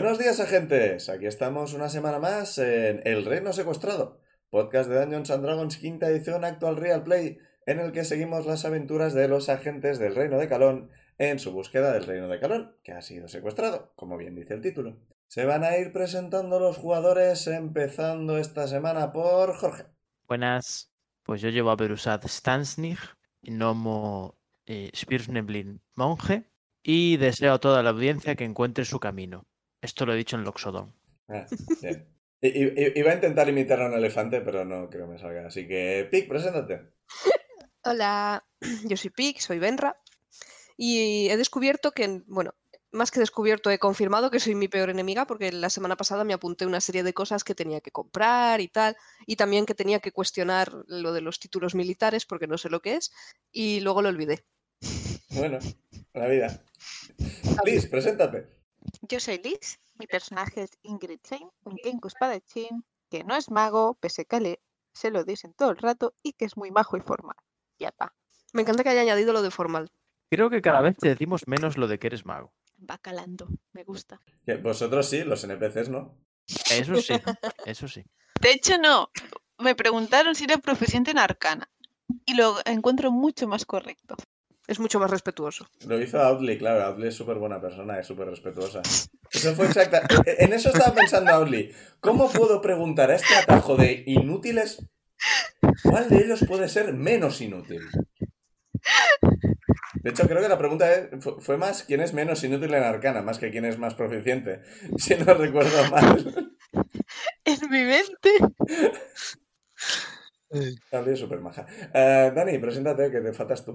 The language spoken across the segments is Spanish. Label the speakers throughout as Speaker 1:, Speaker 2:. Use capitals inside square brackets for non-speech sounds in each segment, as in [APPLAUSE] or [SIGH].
Speaker 1: Buenos días, agentes. Aquí estamos una semana más en El Reino Secuestrado, podcast de Dungeons and Dragons quinta edición actual Real Play, en el que seguimos las aventuras de los agentes del Reino de Calón en su búsqueda del Reino de Calón, que ha sido secuestrado, como bien dice el título. Se van a ir presentando los jugadores, empezando esta semana por Jorge.
Speaker 2: Buenas, pues yo llevo a Berusad Stansnig, Nomo eh, Spirsneblin Monje, y deseo a toda la audiencia que encuentre su camino. Esto lo he dicho en Loxodon.
Speaker 1: Ah, bien. [LAUGHS] Iba a intentar imitar a un elefante, pero no creo que me salga. Así que, Pic, preséntate. [LAUGHS]
Speaker 3: Hola, [CLEARS THROAT] yo soy Pic, soy Benra. Y he descubierto que, bueno, más que descubierto, he confirmado que soy mi peor enemiga porque la semana pasada me apunté una serie de cosas que tenía que comprar y tal, y también que tenía que cuestionar lo de los títulos militares porque no sé lo que es, y luego lo olvidé.
Speaker 1: Bueno, la vida. Liz, preséntate.
Speaker 4: Yo soy Liz, mi personaje es Ingrid Shane, un Kenku espadachín que no es mago, pese que le, se lo dicen todo el rato y que es muy majo y formal. Ya está,
Speaker 3: Me encanta que haya añadido lo de formal.
Speaker 2: Creo que cada vez te decimos menos lo de que eres mago.
Speaker 4: va calando, me gusta.
Speaker 1: Que Vosotros sí, los NPCs no.
Speaker 2: Eso sí, eso sí.
Speaker 5: De hecho, no. Me preguntaron si era proficiente en arcana. Y lo encuentro mucho más correcto.
Speaker 3: Es mucho más respetuoso.
Speaker 1: Lo hizo Audley, claro. Audley es súper buena persona, es súper respetuosa. Eso fue exacta. e- En eso estaba pensando Audley. ¿Cómo puedo preguntar a este atajo de inútiles cuál de ellos puede ser menos inútil? De hecho, creo que la pregunta fue más quién es menos inútil en arcana, más que quién es más proficiente. [LAUGHS] Si no recuerdo mal.
Speaker 5: En mi mente.
Speaker 1: Audley es súper maja. Eh, Dani, preséntate, que te faltas tú.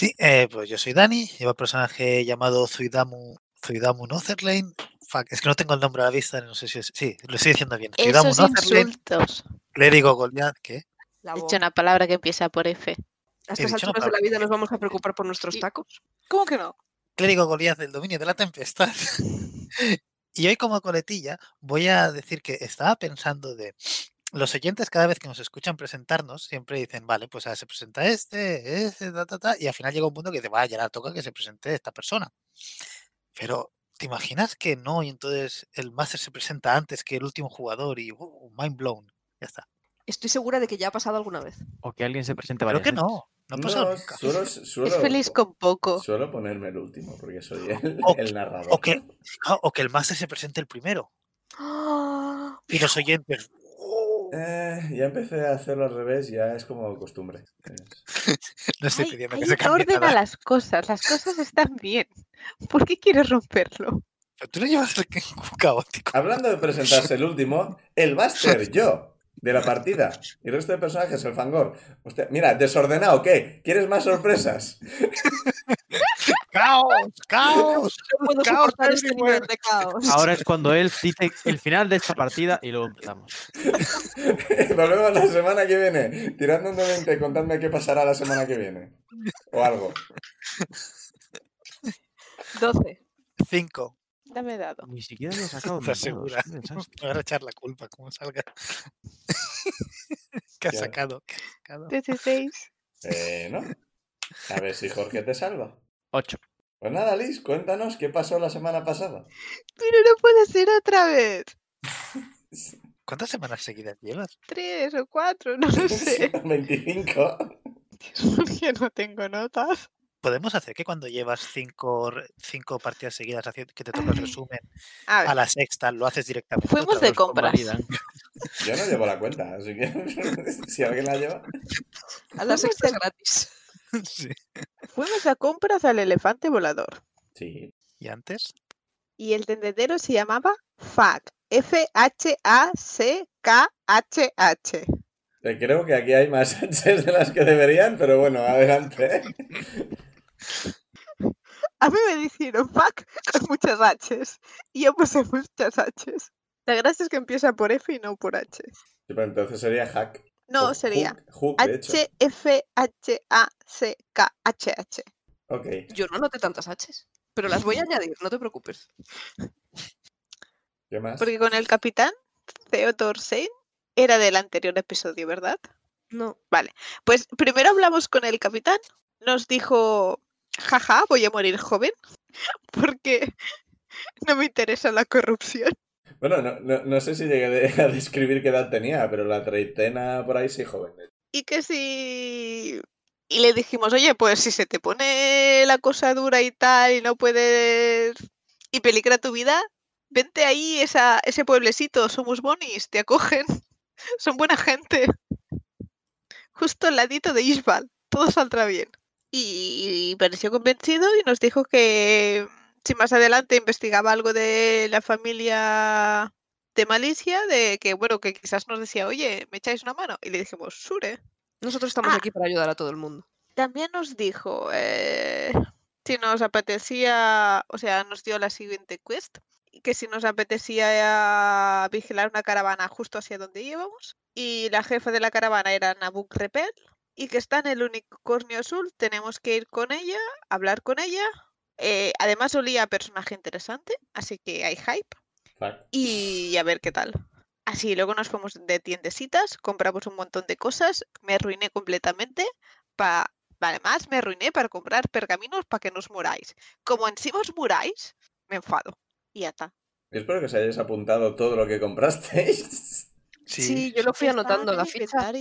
Speaker 6: Sí, eh, pues yo soy Dani, llevo un personaje llamado Zuidamu, Zuidamu Notherlane. Fuck, es que no tengo el nombre a la vista, no sé si es... Sí, lo estoy diciendo bien. Zuidamu
Speaker 5: Esos
Speaker 6: Notherlane,
Speaker 5: insultos.
Speaker 6: clérigo Goliath, ¿qué?
Speaker 4: He dicho una palabra que empieza por F.
Speaker 3: A estas alturas de la vida nos vamos a preocupar por nuestros
Speaker 5: Y-
Speaker 3: tacos.
Speaker 5: ¿Cómo que no?
Speaker 6: clérigo Goliath del dominio de la tempestad. [LAUGHS] y hoy como coletilla voy a decir que estaba pensando de los oyentes cada vez que nos escuchan presentarnos siempre dicen, vale, pues ahora se presenta este, este, ta, ta, ta", y al final llega un punto que dice, vaya, ya toca que se presente esta persona. Pero, ¿te imaginas que no? Y entonces el máster se presenta antes que el último jugador y uh, mind blown. Ya está.
Speaker 3: Estoy segura de que ya ha pasado alguna vez.
Speaker 2: O que alguien se presente
Speaker 6: Creo
Speaker 2: varias
Speaker 6: que
Speaker 2: veces.
Speaker 6: no. No ha pasado
Speaker 1: No,
Speaker 6: nunca.
Speaker 1: suelo, suelo-
Speaker 5: Es feliz con poco.
Speaker 1: suelo ponerme el último, porque soy el,
Speaker 6: O-
Speaker 1: el narrador.
Speaker 6: O que, ah, o que el máster se presente el primero. [GASPS] Y los oyentes.
Speaker 1: Eh, ya empecé a hacerlo al revés, ya es como costumbre. [LAUGHS]
Speaker 6: No estoy
Speaker 4: Hay,
Speaker 6: pidiendo
Speaker 4: hay
Speaker 6: que se cambie
Speaker 4: orden a
Speaker 6: nada.
Speaker 4: las cosas, las cosas están bien. ¿Por qué quieres romperlo?
Speaker 6: Pero tú no llevas [LAUGHS] el que- caótico.
Speaker 1: Hablando de presentarse el último, el Buster, yo, de la partida. Y el resto de personajes, el Fangor. Hostia, mira, desordenado, ¿qué? ¿Quieres más sorpresas?
Speaker 6: ¡Caos! ¡Caos! [LAUGHS]
Speaker 3: No
Speaker 6: Caos
Speaker 3: este nivel de caos.
Speaker 2: Ahora es cuando él dice el final de esta partida y luego empezamos. [LAUGHS]
Speaker 1: Volvemos la semana que viene. Tirando un de 20, contadme qué pasará la semana que viene. O algo.
Speaker 3: 12.
Speaker 6: Cinco.
Speaker 4: Dame dado.
Speaker 2: Ni siquiera lo he sacado.
Speaker 6: ¿Estás segura? Me van a echar la culpa como salga. [LAUGHS] ¿Qué has
Speaker 1: Ya.
Speaker 6: sacado? ¿Qué has sacado?
Speaker 4: 16.
Speaker 1: Eh, ¿no? A ver si Jorge te salva.
Speaker 2: Ocho.
Speaker 1: Pues nada, Liz, cuéntanos qué pasó la semana pasada.
Speaker 4: Pero no puede ser otra vez. [LAUGHS]
Speaker 6: ¿Cuántas semanas seguidas llevas?
Speaker 4: Tres o cuatro, no lo sé. [LAUGHS]
Speaker 1: 25.
Speaker 4: Porque [LAUGHS] no tengo notas.
Speaker 6: ¿Podemos hacer que cuando llevas cinco, cinco partidas seguidas haciendo que te toca el resumen,
Speaker 4: A
Speaker 6: la sexta lo haces directamente?
Speaker 5: Fuimos de compras.
Speaker 1: Yo no llevo la cuenta, así que si alguien la lleva.
Speaker 3: A la sexta es gratis. [LAUGHS]
Speaker 6: Sí.
Speaker 4: fuimos a compras al elefante volador.
Speaker 1: Sí.
Speaker 6: ¿Y antes?
Speaker 4: Y el tendedero se llamaba FAC. F-H-A-C-K-H-H.
Speaker 1: Eh, Creo que aquí hay más [LAUGHS] H's de las que deberían, pero bueno, adelante.
Speaker 4: A mí me dijeron fuck con muchas H's. Y yo puse muchas H's. La gracia es que empieza por F y no por H.
Speaker 1: Sí, pero entonces sería hack.
Speaker 4: No,
Speaker 1: O
Speaker 4: sería. H-F-H-A-C-K-H-H.
Speaker 1: Ok.
Speaker 3: Yo no noté tantas Hs, pero las voy a añadir, no te preocupes.
Speaker 1: ¿Qué más?
Speaker 4: Porque con el capitán, Theodor Sein, era del anterior episodio, ¿verdad?
Speaker 3: No.
Speaker 4: Pues primero hablamos con el capitán, nos dijo, jaja, voy a morir joven, [LAUGHS] porque no me interesa la corrupción.
Speaker 1: Bueno, no, no, no sé si llegué [LAUGHS] a describir qué edad tenía, pero la treintena por ahí sí joven.
Speaker 4: Y que si... Y le dijimos, oye, pues si se te pone la cosa dura y tal y no puedes... y peligra tu vida, vente ahí, esa, ese pueblecito, somos bonis, te acogen, [LAUGHS] son buena gente. Justo al ladito de Isbal, todo saldrá bien. Y pareció convencido y nos dijo que si más adelante investigaba algo de la familia de Malicia, de que bueno, que quizás nos decía, oye, ¿me echáis una mano? Y le dijimos, Sure.
Speaker 3: Nosotros estamos
Speaker 4: Ah.
Speaker 3: aquí para ayudar a todo el mundo.
Speaker 4: También nos dijo eh, si nos apetecía, o sea, nos dio la siguiente quest, que si nos apetecía vigilar una caravana justo hacia donde íbamos, y la jefa de la caravana era Nabuk Repel, y que está en el unicornio azul, tenemos que ir con ella, hablar con ella. Eh, además olía a personaje interesante, así que hay hype y a ver qué tal. Así, luego nos fuimos de tiendecitas, compramos un montón de cosas, me arruiné completamente. Pa... Además, me arruiné para comprar pergaminos para que no os muráis. Como encima os muráis, me enfado. Y ya está.
Speaker 1: Espero que os hayáis apuntado todo lo que comprasteis.
Speaker 3: Sí, yo lo fui anotando
Speaker 4: en
Speaker 3: la ficha.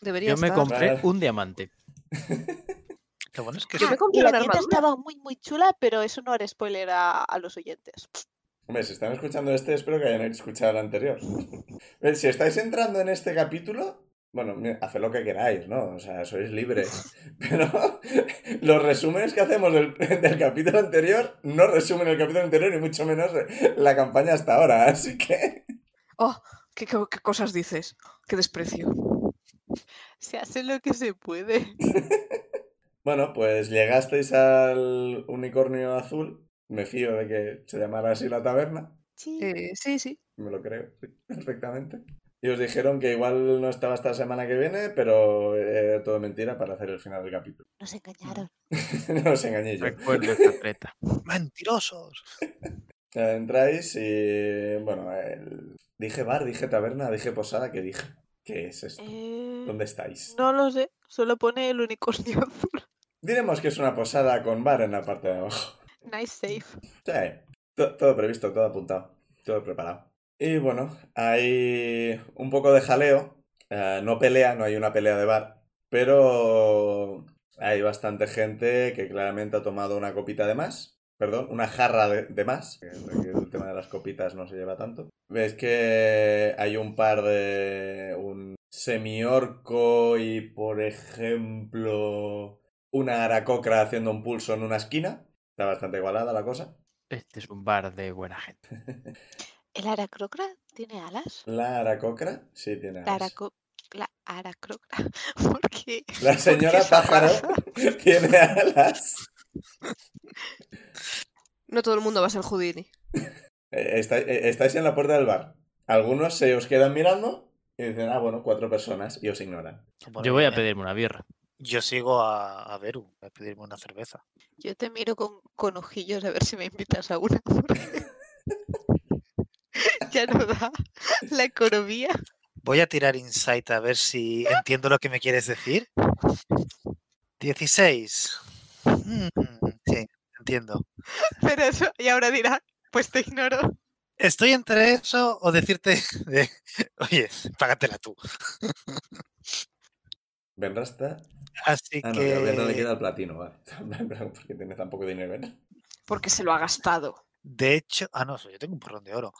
Speaker 3: Debería
Speaker 2: Yo me
Speaker 3: estar.
Speaker 2: compré
Speaker 1: Vale.
Speaker 2: un diamante. [LAUGHS]
Speaker 6: Lo bueno es que
Speaker 3: Yo
Speaker 6: sí.
Speaker 3: me compré
Speaker 4: Y la
Speaker 3: una
Speaker 4: tienda
Speaker 3: armadura.
Speaker 4: estaba muy, muy chula, pero eso no era spoiler a, a los oyentes.
Speaker 1: Hombre, si están escuchando este, espero que hayan escuchado el anterior. [LAUGHS] Eh, Si estáis entrando en este capítulo, bueno, haced lo que queráis, ¿no? O sea, sois libres. [LAUGHS] Pero [LAUGHS] los resúmenes que hacemos del, del capítulo anterior no resumen el capítulo anterior, ni mucho menos la campaña hasta ahora. Así que,
Speaker 3: Oh, ¿qué, qué- qué cosas dices? Qué desprecio.
Speaker 4: Se hace lo que se puede.
Speaker 1: Bueno, pues llegasteis al unicornio azul. Me fío de que se llamara así la taberna.
Speaker 4: Sí.
Speaker 3: Eh, sí, sí.
Speaker 1: Me lo creo, sí, perfectamente. Y os dijeron que igual no estaba esta semana que viene, pero era todo mentira para hacer el final del capítulo.
Speaker 4: Nos engañaron. [LAUGHS]
Speaker 1: no os engañé yo.
Speaker 2: Recuerdo esta treta. [LAUGHS]
Speaker 6: ¡Mentirosos!
Speaker 1: Entráis y. Bueno, el- dije bar, dije taberna, dije posada, ¿qué dije? ¿Qué es esto?
Speaker 4: Eh,
Speaker 1: ¿Dónde estáis?
Speaker 4: No lo sé, solo pone el unicornio [LAUGHS] azul.
Speaker 1: Diremos que es una posada con bar en la parte de abajo.
Speaker 4: Nice safe.
Speaker 1: Sí, to- todo previsto, todo apuntado, todo preparado. Y bueno, hay un poco de jaleo. eh, no pelea, no hay una pelea de bar, pero hay bastante gente que claramente ha tomado una copita de más. Perdón, una jarra de, de más. El tema de las copitas no se lleva tanto. Ves que hay un par de. un semiorco y, por ejemplo, una aracocra haciendo un pulso en una esquina. Está bastante igualada la cosa.
Speaker 2: Este es un bar de buena gente. [LAUGHS]
Speaker 4: ¿El aracrocra tiene alas?
Speaker 1: La aracocra sí tiene
Speaker 4: La,
Speaker 1: alas.
Speaker 4: araco- la aracrocra. [LAUGHS] ¿Por qué?
Speaker 1: La
Speaker 4: ¿Por qué
Speaker 1: señora
Speaker 4: esa
Speaker 1: pájaro [LAUGHS] tiene alas.
Speaker 3: No todo el mundo va a ser Houdini.
Speaker 1: Eh, está- eh, estáis en la puerta del bar. Algunos se os quedan mirando y dicen, ah, bueno, cuatro personas y os ignoran.
Speaker 2: Yo voy a pedirme una birra.
Speaker 6: Yo sigo a, a Beru, a pedirme una cerveza.
Speaker 4: Yo te miro con, con ojillos a ver si me invitas a una. [LAUGHS] porque [LAUGHS] ya no da la economía.
Speaker 6: Voy a tirar insight a ver si entiendo lo que me quieres decir. 16. Mm, sí, entiendo.
Speaker 4: Pero eso, y ahora dirá, pues te ignoro.
Speaker 6: Estoy entre eso o decirte [LAUGHS] de, oye, págatela tú.
Speaker 1: ¿Benrasta?
Speaker 6: Así
Speaker 1: Ah, no,
Speaker 6: que
Speaker 1: a Ben no le queda el platino, vale. [LAUGHS] Porque tiene tan poco dinero, Ben.
Speaker 3: Porque se lo ha gastado.
Speaker 6: De hecho, ah, no, yo tengo un porrón de oro.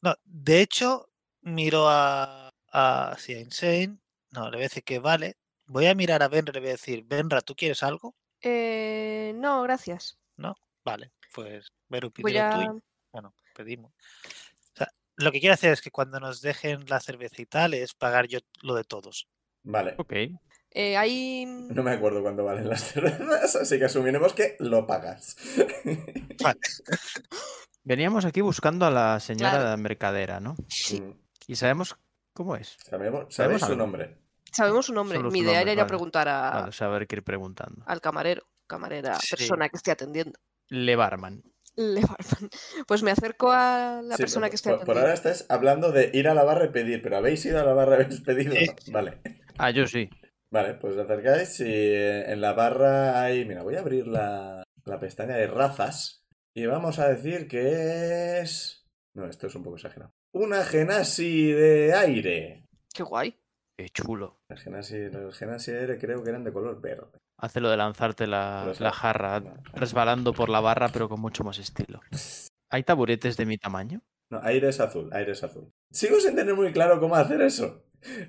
Speaker 6: No, de hecho, miro a, a, sí, a Insane. No, le voy a decir que vale. Voy a mirar a Benra y le voy a decir, Benra, ¿tú quieres algo?
Speaker 3: Eh, no, gracias.
Speaker 6: Vale, pues Beru pide
Speaker 3: a...
Speaker 6: tuyo. Bueno, pedimos. O sea, lo que quiero hacer es que cuando nos dejen la cerveza y tal es pagar yo lo de todos.
Speaker 1: Vale.
Speaker 2: Ok.
Speaker 3: Eh, hay...
Speaker 1: No me acuerdo cuánto valen las cervezas, así que asumiremos que lo pagas. [LAUGHS]
Speaker 6: Vale.
Speaker 2: Veníamos aquí buscando a la señora
Speaker 3: Claro.
Speaker 2: de la mercadera, ¿no?
Speaker 1: Mm,
Speaker 2: Y sabemos cómo es.
Speaker 1: Sabemos,
Speaker 2: Sabemos
Speaker 1: su
Speaker 2: algo.
Speaker 1: nombre.
Speaker 3: Sabemos su nombre.
Speaker 2: Solo
Speaker 3: Mi
Speaker 2: su
Speaker 3: idea
Speaker 2: nombre,
Speaker 3: era ir a preguntar a-
Speaker 2: Vale, haber que ir preguntando.
Speaker 3: al camarero, camarera,
Speaker 6: Sí.
Speaker 3: persona que esté atendiendo.
Speaker 2: Le Barman.
Speaker 3: Le [LAUGHS] Barman. Pues me acerco a la
Speaker 1: Sí,
Speaker 3: persona
Speaker 1: por-
Speaker 3: que esté
Speaker 1: por, por ahora estáis hablando de ir a la barra y pedir, pero ¿habéis ido a la barra y habéis pedido?
Speaker 6: Sí.
Speaker 1: Vale.
Speaker 2: Ah, yo sí.
Speaker 1: Vale, pues os acercáis y eh, en la barra hay... Mira, voy a abrir la, la pestaña de razas y vamos a decir que es... No, esto es un poco exagerado. Una genasi de aire.
Speaker 3: Qué guay.
Speaker 2: Qué chulo.
Speaker 1: Las genasi, los genasi de aire creo que eran de color verde.
Speaker 2: Hace lo de lanzarte la, la jarra
Speaker 1: no.
Speaker 2: resbalando por la barra, pero con mucho más estilo. ¿Hay taburetes de mi tamaño?
Speaker 1: No, aire es azul, aire es azul. Sigo sin tener muy claro cómo hacer eso.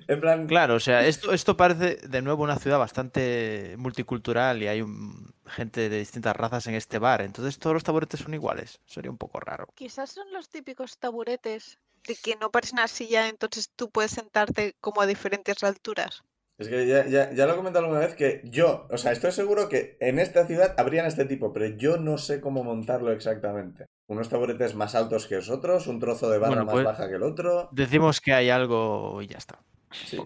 Speaker 1: En plan...
Speaker 2: Claro, o sea, esto, esto parece de nuevo una ciudad bastante multicultural y hay un- gente de distintas razas en este bar. Entonces todos los taburetes son iguales. Sería un poco raro.
Speaker 4: Quizás son los típicos taburetes de que no parece una silla, entonces tú puedes sentarte como a diferentes alturas.
Speaker 1: Es que ya, ya, ya lo he comentado alguna vez que yo, o sea, estoy seguro que en esta ciudad habrían este tipo, pero yo no sé cómo montarlo exactamente. Unos taburetes más altos que los otros, un trozo de barra
Speaker 2: Bueno,
Speaker 1: más
Speaker 2: pues-
Speaker 1: baja que el otro.
Speaker 2: Decimos que hay algo y ya está.
Speaker 1: Sí.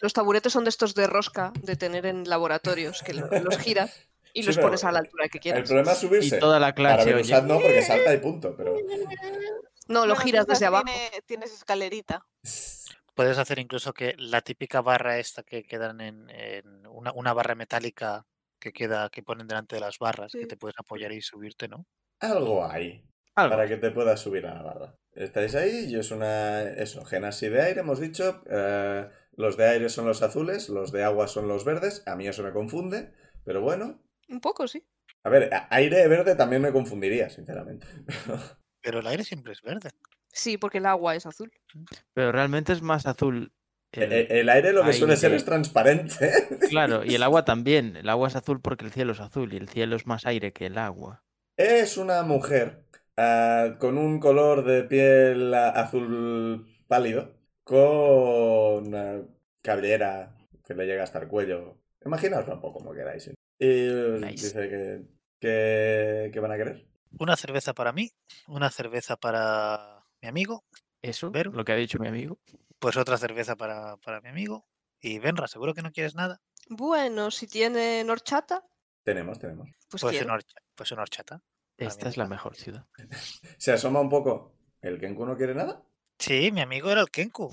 Speaker 3: Los taburetes son de estos de rosca de tener en laboratorios, que lo- los giras y
Speaker 1: Sí,
Speaker 3: los pones a la altura que
Speaker 1: El
Speaker 3: quieras.
Speaker 1: problema es
Speaker 2: Y
Speaker 1: subirse.
Speaker 2: toda la
Speaker 1: Para
Speaker 2: clase, oye,
Speaker 1: no, porque salta y punto, pero...
Speaker 3: No, lo
Speaker 4: Bueno,
Speaker 3: giras desde abajo.
Speaker 4: tiene- tienes escalerita. [LAUGHS]
Speaker 6: Puedes hacer incluso que la típica barra esta que quedan en, en una, una barra metálica que queda, que ponen delante de las barras, que te puedes apoyar y subirte, ¿no?
Speaker 1: Algo hay
Speaker 2: algo.
Speaker 1: para que te puedas subir a la barra. Estáis ahí y es una... Eso, genasi de aire, hemos dicho. eh, los de aire son los azules, los de agua son los verdes. A mí eso me confunde, pero bueno.
Speaker 3: Un poco, sí.
Speaker 1: A ver, aire verde también me confundiría, sinceramente.
Speaker 6: Pero el aire siempre es verde.
Speaker 3: Sí, porque el agua es azul.
Speaker 2: Pero realmente es más azul. el-
Speaker 1: El, el aire lo que suele ser es transparente. [LAUGHS]
Speaker 2: Claro, y el agua también. El agua es azul porque el cielo es azul y el cielo es más aire que el agua.
Speaker 1: Es una mujer ah, con un color de piel azul pálido, con ah, cabellera que le llega hasta el cuello. Imaginaoslo un poco como queráis. ¿eh? Y
Speaker 2: Nice.
Speaker 1: dice que, que, que van a querer.
Speaker 6: Una cerveza para mí, una cerveza para mi amigo,
Speaker 2: Eso, lo que ha dicho mi amigo.
Speaker 6: pues otra cerveza para, para mi amigo. Y Benra, ¿seguro que no quieres nada?
Speaker 3: Bueno, si tienen horchata,
Speaker 1: Tenemos, tenemos.
Speaker 3: pues
Speaker 6: Pues horcha- pues horchata.
Speaker 2: Esta es la mejor ciudad. [LAUGHS]
Speaker 1: Se asoma un poco. ¿El Kenku no quiere nada?
Speaker 6: Sí, mi amigo era el Kenku.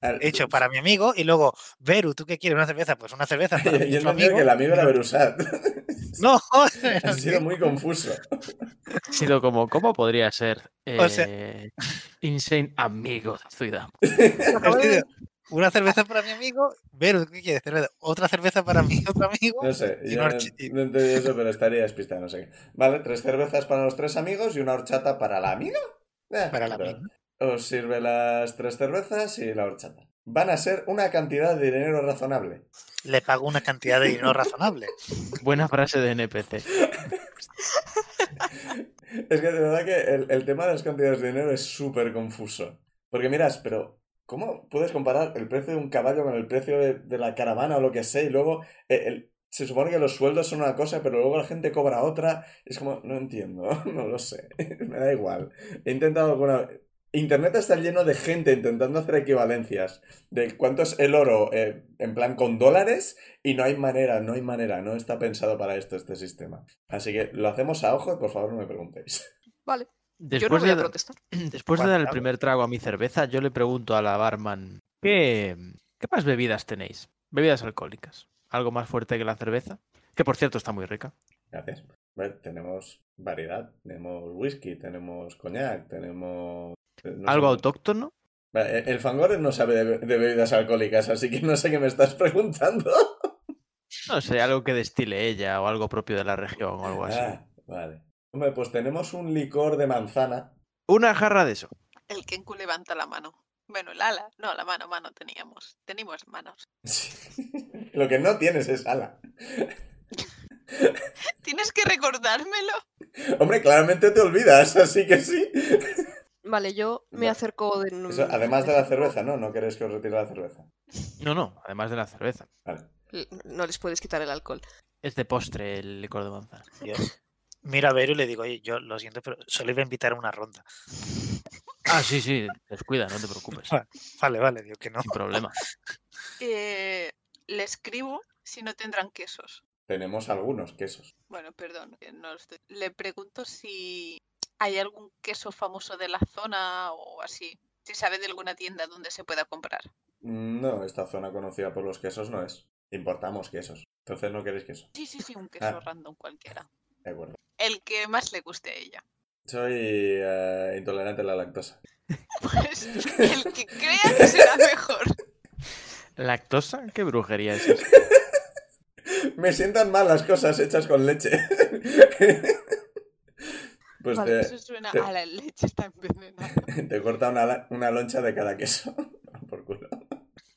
Speaker 1: Al-
Speaker 6: Hecho para mi amigo y luego, Beru, ¿tú qué quieres? ¿Una cerveza? Pues una cerveza [LAUGHS] para
Speaker 1: Yo
Speaker 6: otro
Speaker 1: entendido que el amigo era Berusat. [LAUGHS]
Speaker 6: No, [LAUGHS]
Speaker 1: ha sido muy confuso.
Speaker 2: Ha sido como, ¿cómo podría ser
Speaker 6: O sea-
Speaker 2: eh, Insane amigo de ciudad?
Speaker 6: Una cerveza para mi amigo. Beru, ¿qué quieres? Cerveza. Otra cerveza para mi otro amigo.
Speaker 1: No sé,
Speaker 6: y
Speaker 1: yo
Speaker 6: una
Speaker 1: no, no entendí eso, pero estaría despistado, no sé qué. Vale, tres cervezas para los tres amigos y una horchata para la amiga. Eh,
Speaker 6: Para la
Speaker 1: pero
Speaker 6: amiga.
Speaker 1: Os sirve las tres cervezas y la horchata. Van a ser una cantidad de dinero razonable.
Speaker 6: Le pago una cantidad de dinero razonable. [LAUGHS]
Speaker 2: Buena frase de NPC. [LAUGHS]
Speaker 1: Es que de verdad que el, el tema de las cantidades de dinero es súper confuso. Porque miras, pero ¿cómo puedes comparar el precio de un caballo con el precio de, de la caravana o lo que sea? Y luego eh, el- se supone que los sueldos son una cosa, pero luego la gente cobra otra. Es como, no entiendo, [LAUGHS] no lo sé. Me da igual. He intentado alguna... Internet está lleno de gente intentando hacer equivalencias de cuánto es el oro eh, en plan con dólares y no hay manera, no hay manera, no está pensado para esto este sistema. Así que lo hacemos a ojo y por favor no me preguntéis.
Speaker 3: Vale, yo no
Speaker 2: Después,
Speaker 3: voy a
Speaker 2: de,
Speaker 3: protestar. [CLEARS THROAT]
Speaker 2: después de dar el primer trago a mi cerveza, yo le pregunto a la barman, ¿qué, ¿qué más bebidas tenéis? Bebidas alcohólicas. ¿Algo más fuerte que la cerveza? Que por cierto está muy rica.
Speaker 1: Gracias. A tenemos variedad, tenemos whisky, tenemos coñac, tenemos... no sé.
Speaker 2: ¿Algo autóctono?
Speaker 1: Vale, El Fangores no sabe de, de bebidas alcohólicas, así que no sé qué me estás [LAUGHS] preguntando.
Speaker 2: No sé, algo que destile ella o algo propio de la región o algo así.
Speaker 1: Ah, vale. Hombre, pues tenemos un licor de manzana.
Speaker 2: Una jarra de eso.
Speaker 4: El Kenku levanta la mano. Bueno, el ala. No, la mano, mano teníamos. Teníamos manos. [LAUGHS]
Speaker 1: Lo que no tienes es ala. [LAUGHS]
Speaker 4: Tienes que recordármelo.
Speaker 1: Hombre, claramente te olvidas, así que sí.
Speaker 3: Vale, yo me acerco de
Speaker 1: Eso, además de la cerveza, ¿no? No queréis que os retire la cerveza.
Speaker 2: No, no, además de la cerveza.
Speaker 1: Vale.
Speaker 3: No les puedes quitar el alcohol.
Speaker 2: Es de postre el licor de manzana.
Speaker 6: Dios. Miro a Beru y le digo, oye, yo lo siento, pero solo iba a invitar a una ronda. [LAUGHS]
Speaker 2: Ah, sí, sí, descuida, no te preocupes.
Speaker 6: Vale, vale, digo que no.
Speaker 2: Sin problema. [LAUGHS]
Speaker 5: Eh, le escribo si no tendrán quesos.
Speaker 1: Tenemos algunos quesos.
Speaker 5: Bueno, perdón, no estoy- Le pregunto si hay algún queso famoso de la zona o así. Si sabe de alguna tienda donde se pueda comprar.
Speaker 1: No, esta zona conocida por los quesos no es. Importamos quesos. Entonces no queréis queso.
Speaker 5: Sí, sí, sí, un queso
Speaker 1: Ah.
Speaker 5: random cualquiera.
Speaker 1: De acuerdo.
Speaker 5: El que más le guste a ella.
Speaker 1: Soy eh, intolerante a la lactosa. [LAUGHS]
Speaker 5: Pues el que crea que será mejor. [LAUGHS]
Speaker 2: ¿Lactosa? ¿Qué brujería es esa? [LAUGHS]
Speaker 1: Me sientan mal las cosas hechas con leche. Pues
Speaker 3: Vale,
Speaker 5: Eso suena
Speaker 1: te-
Speaker 5: a la leche está envenenada. [LAUGHS]
Speaker 1: te, te corta una, la- una loncha de cada queso. [LAUGHS] por culo.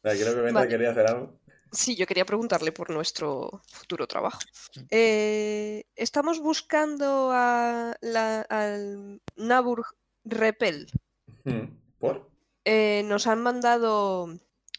Speaker 1: Vale, creo que Venta
Speaker 3: Vale.
Speaker 1: quería hacer algo.
Speaker 3: Sí, yo quería preguntarle por nuestro futuro trabajo. Eh, estamos buscando a la, al Nabur Repel.
Speaker 1: ¿Por?
Speaker 3: Eh, nos han mandado.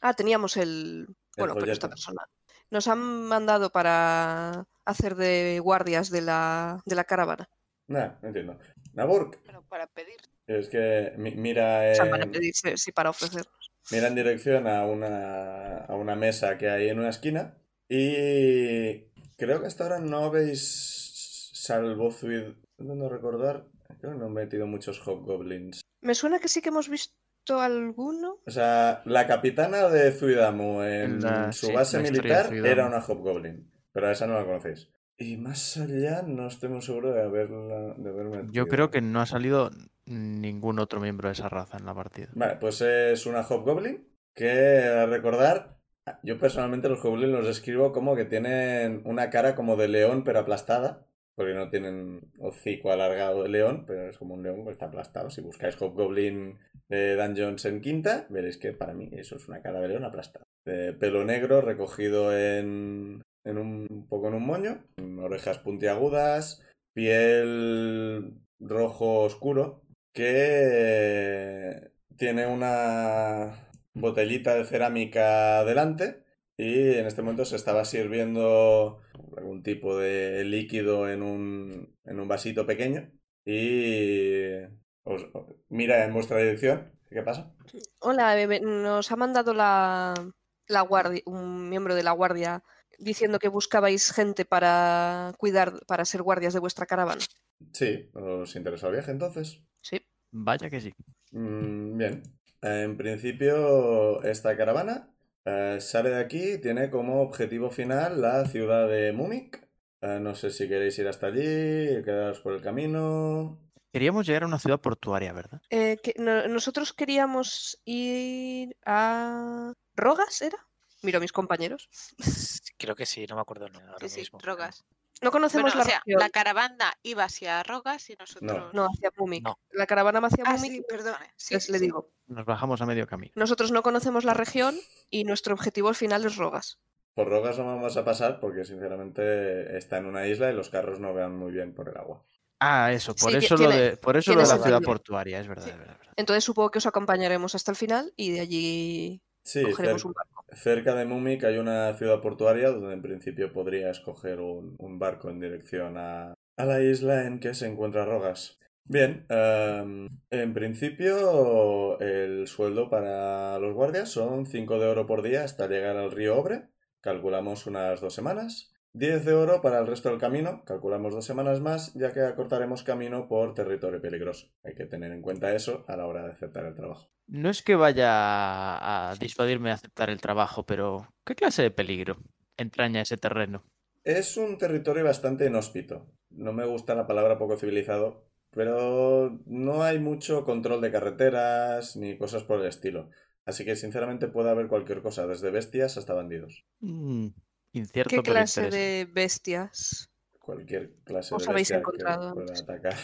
Speaker 3: Ah, teníamos el. Bueno, pero esta persona. Nos han mandado para hacer de guardias de la, de la caravana.
Speaker 1: Nah, no entiendo. Naburk,
Speaker 5: Bueno, para pedir.
Speaker 1: es que mi- mira
Speaker 3: O sea, para
Speaker 1: en,
Speaker 3: pedirse, sí, para ofrecer.
Speaker 1: mira en dirección a una, a una mesa que hay en una esquina y creo que hasta ahora no habéis, salvo Zuid, no recordar, creo que no he metido muchos hobgoblins.
Speaker 3: Me suena que sí que hemos visto alguno.
Speaker 1: O sea, la capitana de Zuidamu en
Speaker 2: La-
Speaker 1: su
Speaker 2: sí,
Speaker 1: base militar era una hobgoblin, pero a esa no la conocéis. Y más allá no estoy muy seguro de haberla de haberme
Speaker 2: Yo creo que no ha salido ningún otro miembro de esa raza en la partida.
Speaker 1: Vale, pues es una Hobgoblin que, a recordar, yo personalmente los Hobgoblins los escribo como que tienen una cara como de león pero aplastada, porque no tienen hocico alargado de león, pero es como un león que está aplastado. Si buscáis Hobgoblin de Dungeons en quinta, veréis que para mí eso es una cara de león aplastada. De pelo negro recogido en, en un, poco en un moño, orejas puntiagudas, piel rojo oscuro, que tiene una botellita de cerámica delante y en este momento se estaba sirviendo algún tipo de líquido en un, en un vasito pequeño y os, mira en vuestra dirección. ¿Qué pasa?
Speaker 3: Hola, eh, nos ha mandado la, la guardia, un miembro de la guardia diciendo que buscabais gente para cuidar, para ser guardias de vuestra caravana.
Speaker 1: Sí, ¿os interesó el viaje entonces?
Speaker 3: Sí.
Speaker 2: Vaya que sí.
Speaker 1: Mm, bien. En principio, esta caravana eh, sale de aquí, tiene como objetivo final la ciudad de Múnich. Eh, no sé si queréis ir hasta allí, quedaros por el camino.
Speaker 2: Queríamos llegar a una ciudad portuaria, ¿verdad?
Speaker 3: Eh, que no- nosotros queríamos ir a Rogas, ¿era? Miro a mis compañeros.
Speaker 6: Creo que sí, no me acuerdo ahora
Speaker 5: Sí, sí,
Speaker 6: mismo.
Speaker 5: drogas.
Speaker 3: No conocemos
Speaker 5: Bueno, o
Speaker 3: la
Speaker 5: sea,
Speaker 3: región.
Speaker 5: la caravana iba hacia Rogas y nosotros.
Speaker 3: No, hacia Múnich.
Speaker 6: No.
Speaker 3: La caravana va hacia
Speaker 5: Ah, sí, perdone. Sí,
Speaker 3: les
Speaker 5: sí,
Speaker 3: le
Speaker 5: sí.
Speaker 3: digo.
Speaker 2: Nos bajamos a medio camino.
Speaker 3: Nosotros no conocemos la región y nuestro objetivo final es Rogas.
Speaker 1: Por Rogas no vamos a pasar porque sinceramente está en una isla y los carros no vean muy bien por el agua.
Speaker 2: Ah, eso, por
Speaker 3: Sí,
Speaker 2: eso
Speaker 3: tiene-
Speaker 2: lo de, por eso lo de la ciudad portuaria, es verdad,
Speaker 5: Sí.
Speaker 2: es verdad, es verdad.
Speaker 3: Entonces supongo que os acompañaremos hasta el final y de allí
Speaker 1: Sí,
Speaker 3: un barco.
Speaker 1: cerca de Múnich hay una ciudad portuaria donde en principio podría escoger un, un barco en dirección a, a la isla en que se encuentra Rogas. Bien, em, en principio el sueldo para los guardias son 5 de oro por día hasta llegar al río Obre, calculamos unas dos semanas. 10 de oro para el resto del camino, calculamos dos semanas más, ya que acortaremos camino por territorio peligroso. Hay que tener en cuenta eso a la hora de aceptar el trabajo.
Speaker 2: No es que vaya a disuadirme a aceptar el trabajo, pero ¿qué clase de peligro entraña ese terreno?
Speaker 1: Es un territorio bastante inhóspito. No me gusta la palabra poco civilizado, pero no hay mucho control de carreteras ni cosas por el estilo. Así que sinceramente puede haber cualquier cosa, desde bestias hasta bandidos.
Speaker 2: Mm, incierto,
Speaker 3: ¿Qué clase de bestias?
Speaker 1: Cualquier clase
Speaker 3: Os
Speaker 1: de
Speaker 3: habéis
Speaker 1: bestia
Speaker 3: encontrado
Speaker 1: que pueda atacar.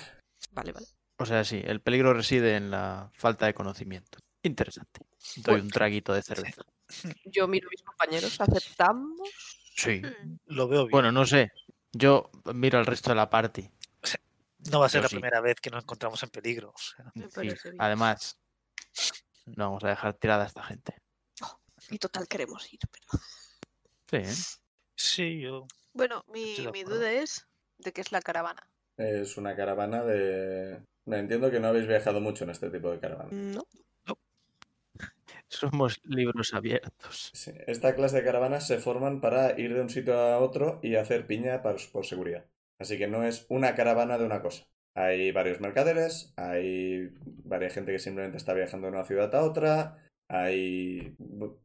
Speaker 3: Vale, vale.
Speaker 2: O sea, sí, el peligro reside en la falta de conocimiento. Interesante. Doy
Speaker 3: Bueno.
Speaker 2: un traguito de cerveza. [LAUGHS]
Speaker 3: Yo miro a mis compañeros. ¿Aceptamos?
Speaker 2: Sí.
Speaker 5: Mm,
Speaker 6: Lo veo bien.
Speaker 2: Bueno, no sé. Yo miro al resto de la party.
Speaker 6: no va a ser
Speaker 2: yo
Speaker 6: la
Speaker 2: sí.
Speaker 6: primera vez que nos encontramos en peligro. o sea.
Speaker 3: Me
Speaker 2: Sí. Además, no vamos a dejar tirada a esta gente.
Speaker 3: Y total queremos ir, pero...
Speaker 2: Sí, ¿eh?
Speaker 6: Sí, yo.
Speaker 5: Bueno, mi, mi duda es de qué es la caravana.
Speaker 1: Es una caravana de... Me entiendo que no habéis viajado mucho en este tipo de caravana.
Speaker 3: No.
Speaker 2: Somos libros abiertos.
Speaker 1: Sí, Esta clase de caravanas se forman para ir de un sitio a otro y hacer piña por, por seguridad. Así que no es una caravana de una cosa. Hay varios mercaderes, hay varias gente que simplemente está viajando de una ciudad a otra, hay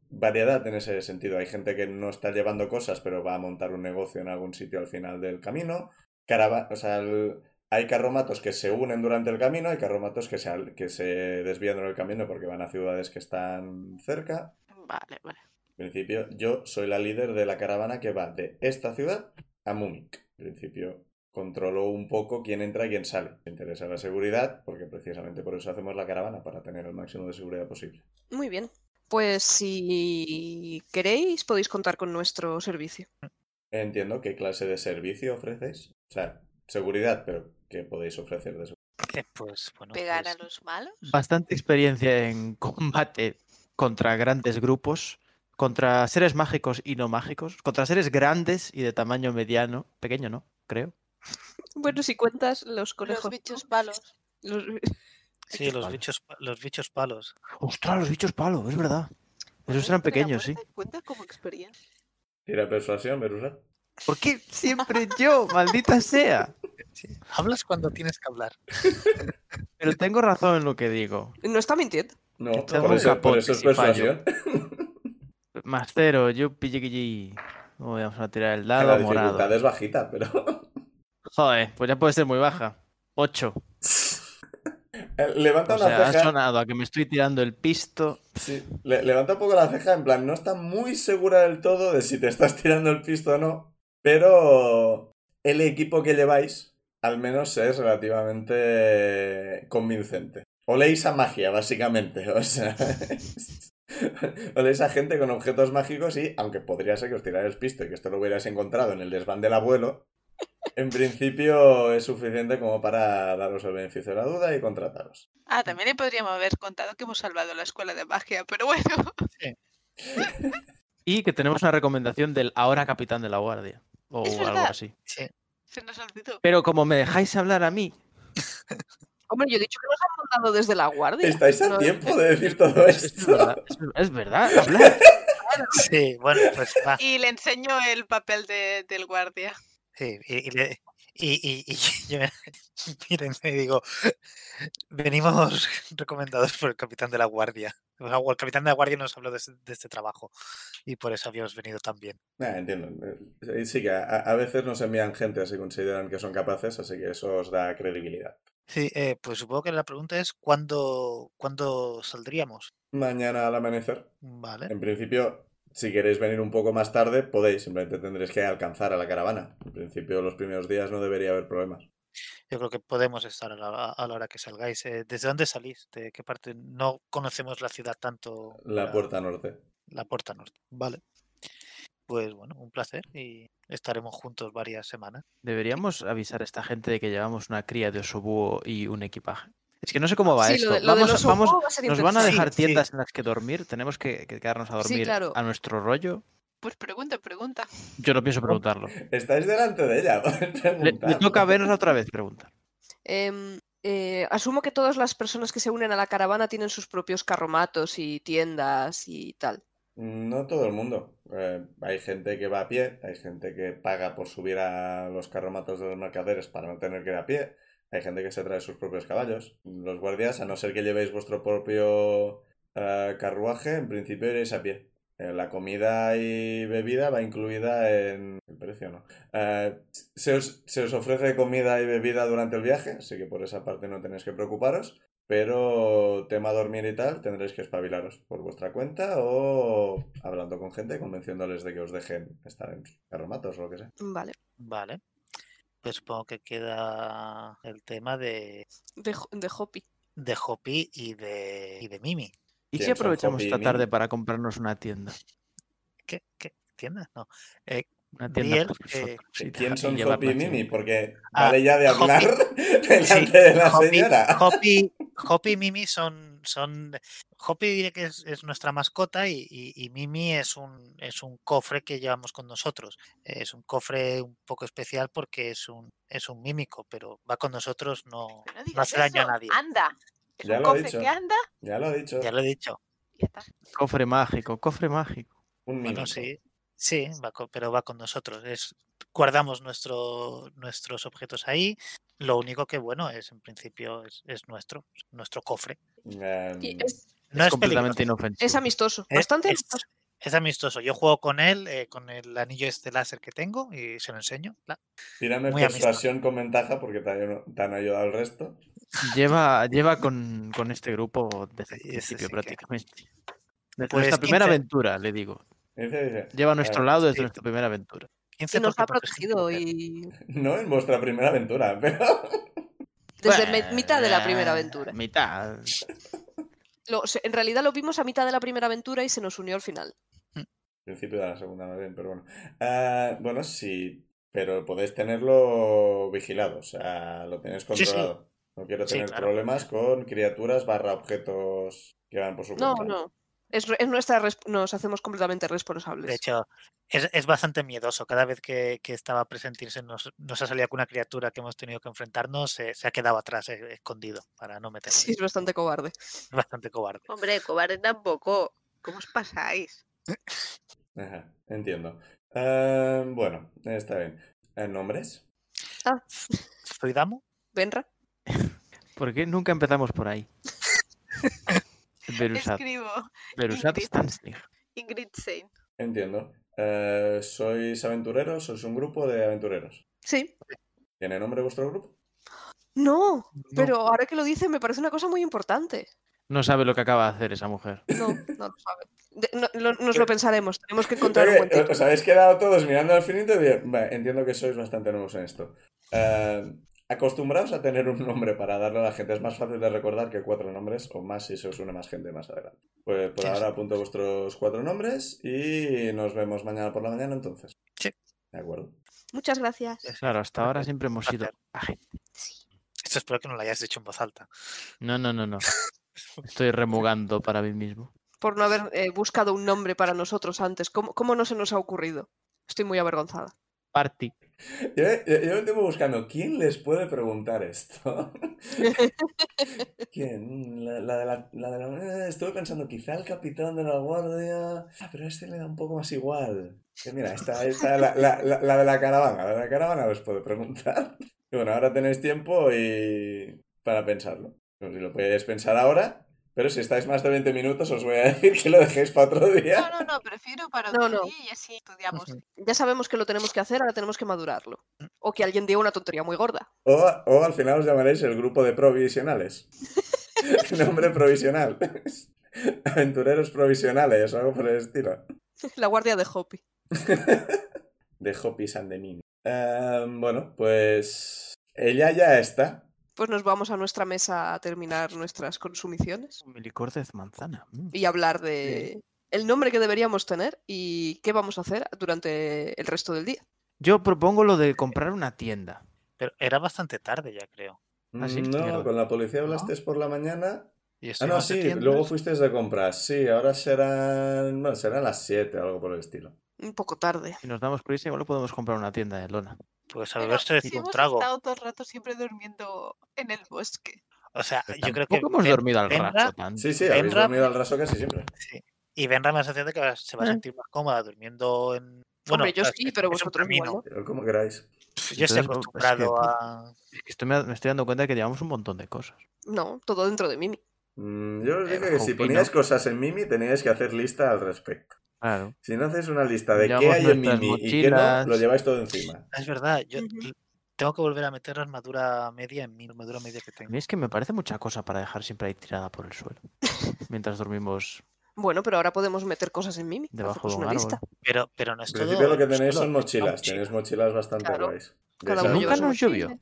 Speaker 1: variedad en ese sentido. Hay gente que no está llevando cosas, pero va a montar un negocio en algún sitio al final del camino. Carava o sea, el- hay carromatos que se unen durante el camino, hay carromatos que se, al- que se desvían durante el camino porque van a ciudades que están cerca.
Speaker 5: Vale, vale.
Speaker 1: En principio, yo soy la líder de la caravana que va de esta ciudad a Múnich. En principio, controlo un poco quién entra y quién sale. Me interesa la seguridad, porque precisamente por eso hacemos la caravana, para tener el máximo de seguridad posible.
Speaker 3: Muy bien. Pues si queréis, podéis contar con nuestro servicio.
Speaker 1: Entiendo qué clase de servicio ofrecéis. O sea, seguridad, pero ¿qué podéis ofrecer de?
Speaker 6: Eh, pues bueno.
Speaker 5: ¿Pegar
Speaker 6: pues,
Speaker 5: a los malos?
Speaker 2: Bastante experiencia en [LAUGHS] combate contra grandes grupos, contra seres mágicos y no mágicos, contra seres grandes y de tamaño mediano, pequeño, ¿no? Creo.
Speaker 3: Bueno, si cuentas los
Speaker 5: Los
Speaker 3: conejos.
Speaker 5: bichos palos.
Speaker 3: los- [LAUGHS]
Speaker 6: Sí, los
Speaker 2: palos.
Speaker 6: bichos, los bichos palos.
Speaker 2: ¡Ostras, los bichos palo! Es verdad. Esos eran pequeños, sí.
Speaker 5: cuenta- como experiencia.
Speaker 1: Tira persuasión, Berusat.
Speaker 2: ¿Por qué siempre yo? ¡Maldita sea!
Speaker 6: Sí. Hablas cuando tienes que hablar. [LAUGHS]
Speaker 2: Pero tengo razón en lo que digo.
Speaker 3: No está mintiendo.
Speaker 1: No, por
Speaker 2: un
Speaker 1: eso, por eso es
Speaker 2: si fallo.
Speaker 1: persuasión. [LAUGHS]
Speaker 2: Más cero, yo pillé que Vamos a tirar el
Speaker 1: Que la
Speaker 2: dado
Speaker 1: dificultad
Speaker 2: morado.
Speaker 1: es bajita, pero... [LAUGHS]
Speaker 2: Joder, pues ya puede ser muy baja. 8.
Speaker 1: Eh, Levanta
Speaker 2: O sea, ha
Speaker 1: ceja.
Speaker 2: sonado a que me estoy tirando el pisto.
Speaker 1: Sí, le- levanta un poco la ceja, en plan, no está muy segura del todo de si te estás tirando el pisto o no, pero el equipo que lleváis al menos es relativamente convincente. Oléis a magia, básicamente, [LAUGHS] o sea... [LAUGHS] Oléis a gente con objetos mágicos y, aunque podría ser que os tiráis el pisto y que esto lo hubierais encontrado en el desván del abuelo, en principio es suficiente como para daros el beneficio de la duda y contrataros.
Speaker 5: Ah, también le podríamos haber contado que hemos salvado la escuela de magia, pero bueno. [LAUGHS]
Speaker 2: Y que tenemos una recomendación del ahora capitán de la guardia. O
Speaker 5: Es
Speaker 2: algo
Speaker 5: verdad.
Speaker 2: así.
Speaker 6: Sí.
Speaker 5: Se nos olvidó.
Speaker 2: Pero como me dejáis hablar a mí, [LAUGHS]
Speaker 3: Hombre, yo he dicho que nos han mandado desde la guardia.
Speaker 1: ¿Estáis a
Speaker 3: No-
Speaker 1: tiempo de decir todo
Speaker 2: es,
Speaker 1: esto?
Speaker 2: verdad, es, es verdad, [LAUGHS] hablar.
Speaker 6: Sí, bueno, pues va.
Speaker 5: Y le enseño el papel de- del guardia.
Speaker 6: Sí, y, y le- y- y- y [LAUGHS] yo me- miren, me digo, venimos [LAUGHS] recomendados por el capitán de la guardia. O el capitán de la guardia nos habló de, este- de este trabajo y por eso habíamos venido también.
Speaker 1: Ah, entiendo. Eh, Sí que a, a veces nos envían gente si consideran que son capaces, así que eso os da credibilidad.
Speaker 6: Sí, eh, pues supongo que la pregunta es ¿cuándo, ¿cuándo saldríamos?
Speaker 1: Mañana al amanecer.
Speaker 6: Vale.
Speaker 1: En principio, si queréis venir un poco más tarde, podéis. Simplemente tendréis que alcanzar a la caravana. En principio, los primeros días no debería haber problemas.
Speaker 6: Yo creo que podemos estar a la, a la hora que salgáis. Eh, ¿Desde dónde salís? ¿De qué parte? No conocemos la ciudad tanto.
Speaker 1: La
Speaker 6: para-
Speaker 1: puerta norte.
Speaker 6: La puerta norte. Vale. Pues bueno, un placer y estaremos juntos varias semanas.
Speaker 2: Deberíamos avisar a esta gente de que llevamos una cría de oso búho y un equipaje. Es que no sé cómo va
Speaker 3: Sí,
Speaker 2: esto.
Speaker 3: lo, de- lo del
Speaker 2: vamos, vamos-
Speaker 3: va
Speaker 2: nos van a dejar
Speaker 6: Sí, sí.
Speaker 2: tiendas en las que dormir. Tenemos que, que quedarnos a
Speaker 3: Sí,
Speaker 2: dormir
Speaker 3: claro.
Speaker 2: a nuestro rollo.
Speaker 5: Pues pregunta, pregunta.
Speaker 2: Yo no pienso preguntarlo.
Speaker 1: Estáis delante de ella. [LAUGHS]
Speaker 2: Le, toca vernos otra vez preguntar.
Speaker 3: Em, eh, asumo que todas las personas que se unen a la caravana tienen sus propios carromatos y tiendas y tal.
Speaker 1: No todo el mundo. Eh, hay gente que va a pie, hay gente que paga por subir a los carromatos de los mercaderes para no tener que ir a pie, hay gente que se trae sus propios caballos. Los guardias, a no ser que llevéis vuestro propio eh, carruaje, en principio iréis a pie. Eh, la comida y bebida va incluida en el precio, ¿no? Eh, se, os, se os ofrece comida y bebida durante el viaje, así que por esa parte no tenéis que preocuparos. Pero tema dormir y tal, tendréis que espabilaros por vuestra cuenta o hablando con gente, convenciéndoles de que os dejen estar en sus carromatos o lo que sea.
Speaker 3: Vale.
Speaker 6: Vale. Pues supongo que queda el tema de,
Speaker 3: De, de Hopi.
Speaker 6: de Hopi y de, y de Mimi.
Speaker 2: ¿Y si
Speaker 1: ¿Quién son
Speaker 2: aprovechamos
Speaker 1: Hopi y
Speaker 2: esta tarde para comprarnos una tienda?
Speaker 6: ¿Qué? ¿Qué? ¿Tienda? No. Eh,
Speaker 2: Una tienda
Speaker 6: eh,
Speaker 2: nosotros, sí,
Speaker 1: ¿Quién
Speaker 2: y
Speaker 1: son Hopi y Mimi? Porque
Speaker 6: Ah,
Speaker 1: vale ya de
Speaker 6: Hopi-
Speaker 1: hablar [LAUGHS] delante
Speaker 6: sí,
Speaker 1: de la
Speaker 6: Hopi,
Speaker 1: señora.
Speaker 6: Hopi, Hopi y Mimi son son. Hoppy diré que es, es nuestra mascota y, y- y Mimi es un, es un cofre que llevamos con nosotros. Es un cofre un poco especial porque es un, es un mímico, pero va con nosotros, no,
Speaker 5: no
Speaker 6: no hace daño a nadie.
Speaker 5: Anda. Es
Speaker 1: Ya
Speaker 5: un
Speaker 1: lo he
Speaker 5: cofre
Speaker 1: dicho.
Speaker 5: que anda
Speaker 1: Ya lo he dicho.
Speaker 6: Ya lo he dicho.
Speaker 5: y ya está.
Speaker 2: Cofre mágico, cofre mágico.
Speaker 1: Un
Speaker 6: Bueno, sí, sí, va pero va con nosotros. Es, guardamos nuestro, nuestros objetos ahí. Lo único que, bueno, es en principio es, es nuestro, nuestro cofre.
Speaker 1: Em,
Speaker 3: Y es,
Speaker 6: No
Speaker 2: es
Speaker 6: es,
Speaker 2: completamente
Speaker 6: peligroso.
Speaker 2: inofensivo.
Speaker 3: es amistoso,
Speaker 6: Es-
Speaker 3: bastante
Speaker 6: es-
Speaker 3: amistoso.
Speaker 6: Es amistoso. Yo juego con él, eh, con el anillo este láser que tengo y se lo enseño. La-
Speaker 1: Tírame
Speaker 6: muy amistoso.
Speaker 1: con ventaja porque te han, te han ayudado el resto.
Speaker 2: Lleva, lleva con, con este grupo desde el
Speaker 6: Sí,
Speaker 2: principio
Speaker 6: sí que-
Speaker 2: prácticamente. Desde
Speaker 6: Pues
Speaker 2: nuestra primera
Speaker 6: 15.
Speaker 2: aventura, le digo. Lleva a nuestro lado desde
Speaker 6: sí.
Speaker 2: nuestra primera aventura.
Speaker 6: 15
Speaker 3: Y nos ha protegido y [LAUGHS]
Speaker 1: No en vuestra primera aventura, [LAUGHS] pero.
Speaker 3: desde mitad de la primera
Speaker 2: Bueno,
Speaker 3: aventura.
Speaker 2: Mitad.
Speaker 3: Lo- se- en realidad lo vimos a mitad de la primera aventura y se nos unió al final.
Speaker 1: Principio de la segunda, más bien, pero bueno. Ah, bueno, sí, pero podéis tenerlo vigilado, o sea, lo tenéis
Speaker 6: Sí, sí.
Speaker 1: No quiero
Speaker 6: Sí,
Speaker 1: tener
Speaker 6: claro.
Speaker 1: problemas con criaturas barra objetos que van por su
Speaker 3: No,
Speaker 1: cuenta.
Speaker 3: no. Es, re- es nuestra nos hacemos completamente responsables.
Speaker 6: De hecho, es, es bastante miedoso. Cada vez que, que estaba presente y se nos, nos ha salido alguna criatura que hemos tenido que enfrentarnos, se, se ha quedado atrás, eh, escondido, para no meterse.
Speaker 3: Sí, es bastante cobarde. [LAUGHS]
Speaker 6: Es bastante cobarde.
Speaker 4: Hombre, cobarde tampoco. ¿Cómo os pasáis? [LAUGHS]
Speaker 1: Ajá, entiendo. Ah, bueno, está bien. Eh, ¿Nombres?
Speaker 6: ¿Zuidamo?
Speaker 3: ¿Benra?
Speaker 2: ¿Por qué nunca empezamos por ahí? [LAUGHS] Berusat.
Speaker 5: Escribo
Speaker 2: Berusat
Speaker 5: Ingrid.
Speaker 2: Stansnig.
Speaker 5: Ingrid Sein.
Speaker 1: Entiendo. Eh, ¿Sois aventureros? ¿Sois un grupo de aventureros?
Speaker 3: Sí.
Speaker 1: ¿Tiene nombre vuestro grupo?
Speaker 3: No, pero ahora que lo dice me parece una cosa muy importante.
Speaker 2: No sabe lo que acaba de hacer esa mujer.
Speaker 3: No, no lo sabe. De- no- lo- nos lo pensaremos. Tenemos que encontrar un buen título.
Speaker 1: os habéis quedado todos mirando al finito y bien, vale, entiendo que sois bastante nuevos en esto. Eh, acostumbraos a tener un nombre para darle a la gente. Es más fácil de recordar que cuatro nombres, o más si se os une más gente más adelante. Pues por ahora apunto vuestros cuatro nombres y nos vemos mañana por la mañana entonces.
Speaker 6: Sí.
Speaker 1: De acuerdo.
Speaker 3: Muchas gracias.
Speaker 2: Claro, hasta ahora siempre hemos sido.
Speaker 6: Esto espero que no lo hayas dicho en voz alta.
Speaker 2: No, no, no, no. Estoy remugando para mí mismo.
Speaker 3: Por no haber eh, buscado un nombre para nosotros antes. ¿Cómo, cómo no se nos ha ocurrido? Estoy muy avergonzada.
Speaker 2: Party. [LAUGHS]
Speaker 1: Yo, yo, yo estuve buscando quién les puede preguntar esto. [LAUGHS] ¿Quién? La, la de la, la de la- Estuve pensando, quizá el capitán de la guardia. Ah, pero a este le da un poco más igual. Que mira, esta, esta la, la, de la caravana. La de la caravana les puede preguntar. [LAUGHS] Y bueno, ahora tenéis tiempo y para pensarlo. Sé si lo podéis pensar ahora, pero si estáis más de 20 minutos os voy a [LAUGHS] decir que lo dejéis para otro día.
Speaker 5: No, no, no, prefiero para
Speaker 3: No,
Speaker 5: otro
Speaker 3: no.
Speaker 5: día y así estudiamos.
Speaker 3: Ya sabemos que lo tenemos que hacer, ahora tenemos que madurarlo. O que alguien diga una tontería muy gorda.
Speaker 1: O, o al final os llamaréis el grupo de provisionales. [LAUGHS] Nombre provisional. Aventureros provisionales o algo por el estilo.
Speaker 3: La guardia de Hopi. [LAUGHS]
Speaker 1: De Hopis and the Mimi. Em, bueno, pues ella ya está.
Speaker 3: Pues nos vamos a nuestra mesa a terminar nuestras consumiciones
Speaker 2: Un licor de manzana. mm.
Speaker 3: y hablar de el nombre que deberíamos tener y qué vamos a hacer durante el resto del día.
Speaker 2: Yo propongo lo de comprar una tienda.
Speaker 6: Pero era bastante tarde ya, creo.
Speaker 2: ¿Ah, sí?
Speaker 1: No, con la policía hablaste por la mañana.
Speaker 6: Y
Speaker 1: Ah, no, sí,
Speaker 6: tiendas.
Speaker 1: luego fuisteis de compras. Sí, ahora serán. Bueno, serán las 7 o algo por el estilo.
Speaker 3: Un poco tarde.
Speaker 2: Si nos damos prisa, igual podemos comprar una tienda de lona.
Speaker 6: Pues a beberse
Speaker 5: si
Speaker 6: un
Speaker 5: hemos
Speaker 6: trago.
Speaker 5: estado todo el rato siempre durmiendo en el bosque.
Speaker 6: O sea,
Speaker 2: Pero
Speaker 6: yo creo que.
Speaker 2: hemos
Speaker 6: Ben-
Speaker 2: dormido al
Speaker 6: Benra-
Speaker 2: raso tanto.
Speaker 1: Sí, sí, habéis
Speaker 6: Benra-
Speaker 1: dormido al raso casi siempre.
Speaker 6: Sí. Y Benra me hace de que se va a
Speaker 2: Eh.
Speaker 6: sentir más cómoda durmiendo en. Bueno,
Speaker 3: Hombre, yo sí,
Speaker 6: es-
Speaker 3: pero vosotros. ¿no?
Speaker 1: Pero como queráis.
Speaker 6: Yo estoy
Speaker 2: Entonces, pues, es que,
Speaker 6: acostumbrado
Speaker 2: pues,
Speaker 6: a.
Speaker 2: Es que estoy- me, estoy dando cuenta de que llevamos un montón de cosas.
Speaker 3: No, todo dentro de Mimi.
Speaker 1: Mm, yo os
Speaker 2: Eh,
Speaker 1: dije que si poníais cosas en Mimi teníais que hacer lista al respecto.
Speaker 2: Claro.
Speaker 1: Si no hacéis una lista de qué hay en Mimi y qué no, lo lleváis todo encima.
Speaker 6: Es verdad, yo tengo que volver a meter la armadura media en mi armadura media que
Speaker 2: A
Speaker 6: tengo.
Speaker 2: mí es que me parece mucha cosa para dejar siempre ahí tirada por el suelo. [LAUGHS] Mientras dormimos
Speaker 3: Bueno, pero ahora podemos meter cosas en Mimi.
Speaker 2: debajo de un
Speaker 3: una
Speaker 2: árbol.
Speaker 3: lista.
Speaker 6: Pero, pero no es
Speaker 1: En
Speaker 6: todo.
Speaker 1: principio lo que tenéis
Speaker 6: solo-
Speaker 1: son mochilas.
Speaker 6: mochila.
Speaker 1: Tenéis mochilas bastante
Speaker 3: Claro.
Speaker 1: guays.
Speaker 2: Nunca nos llovió.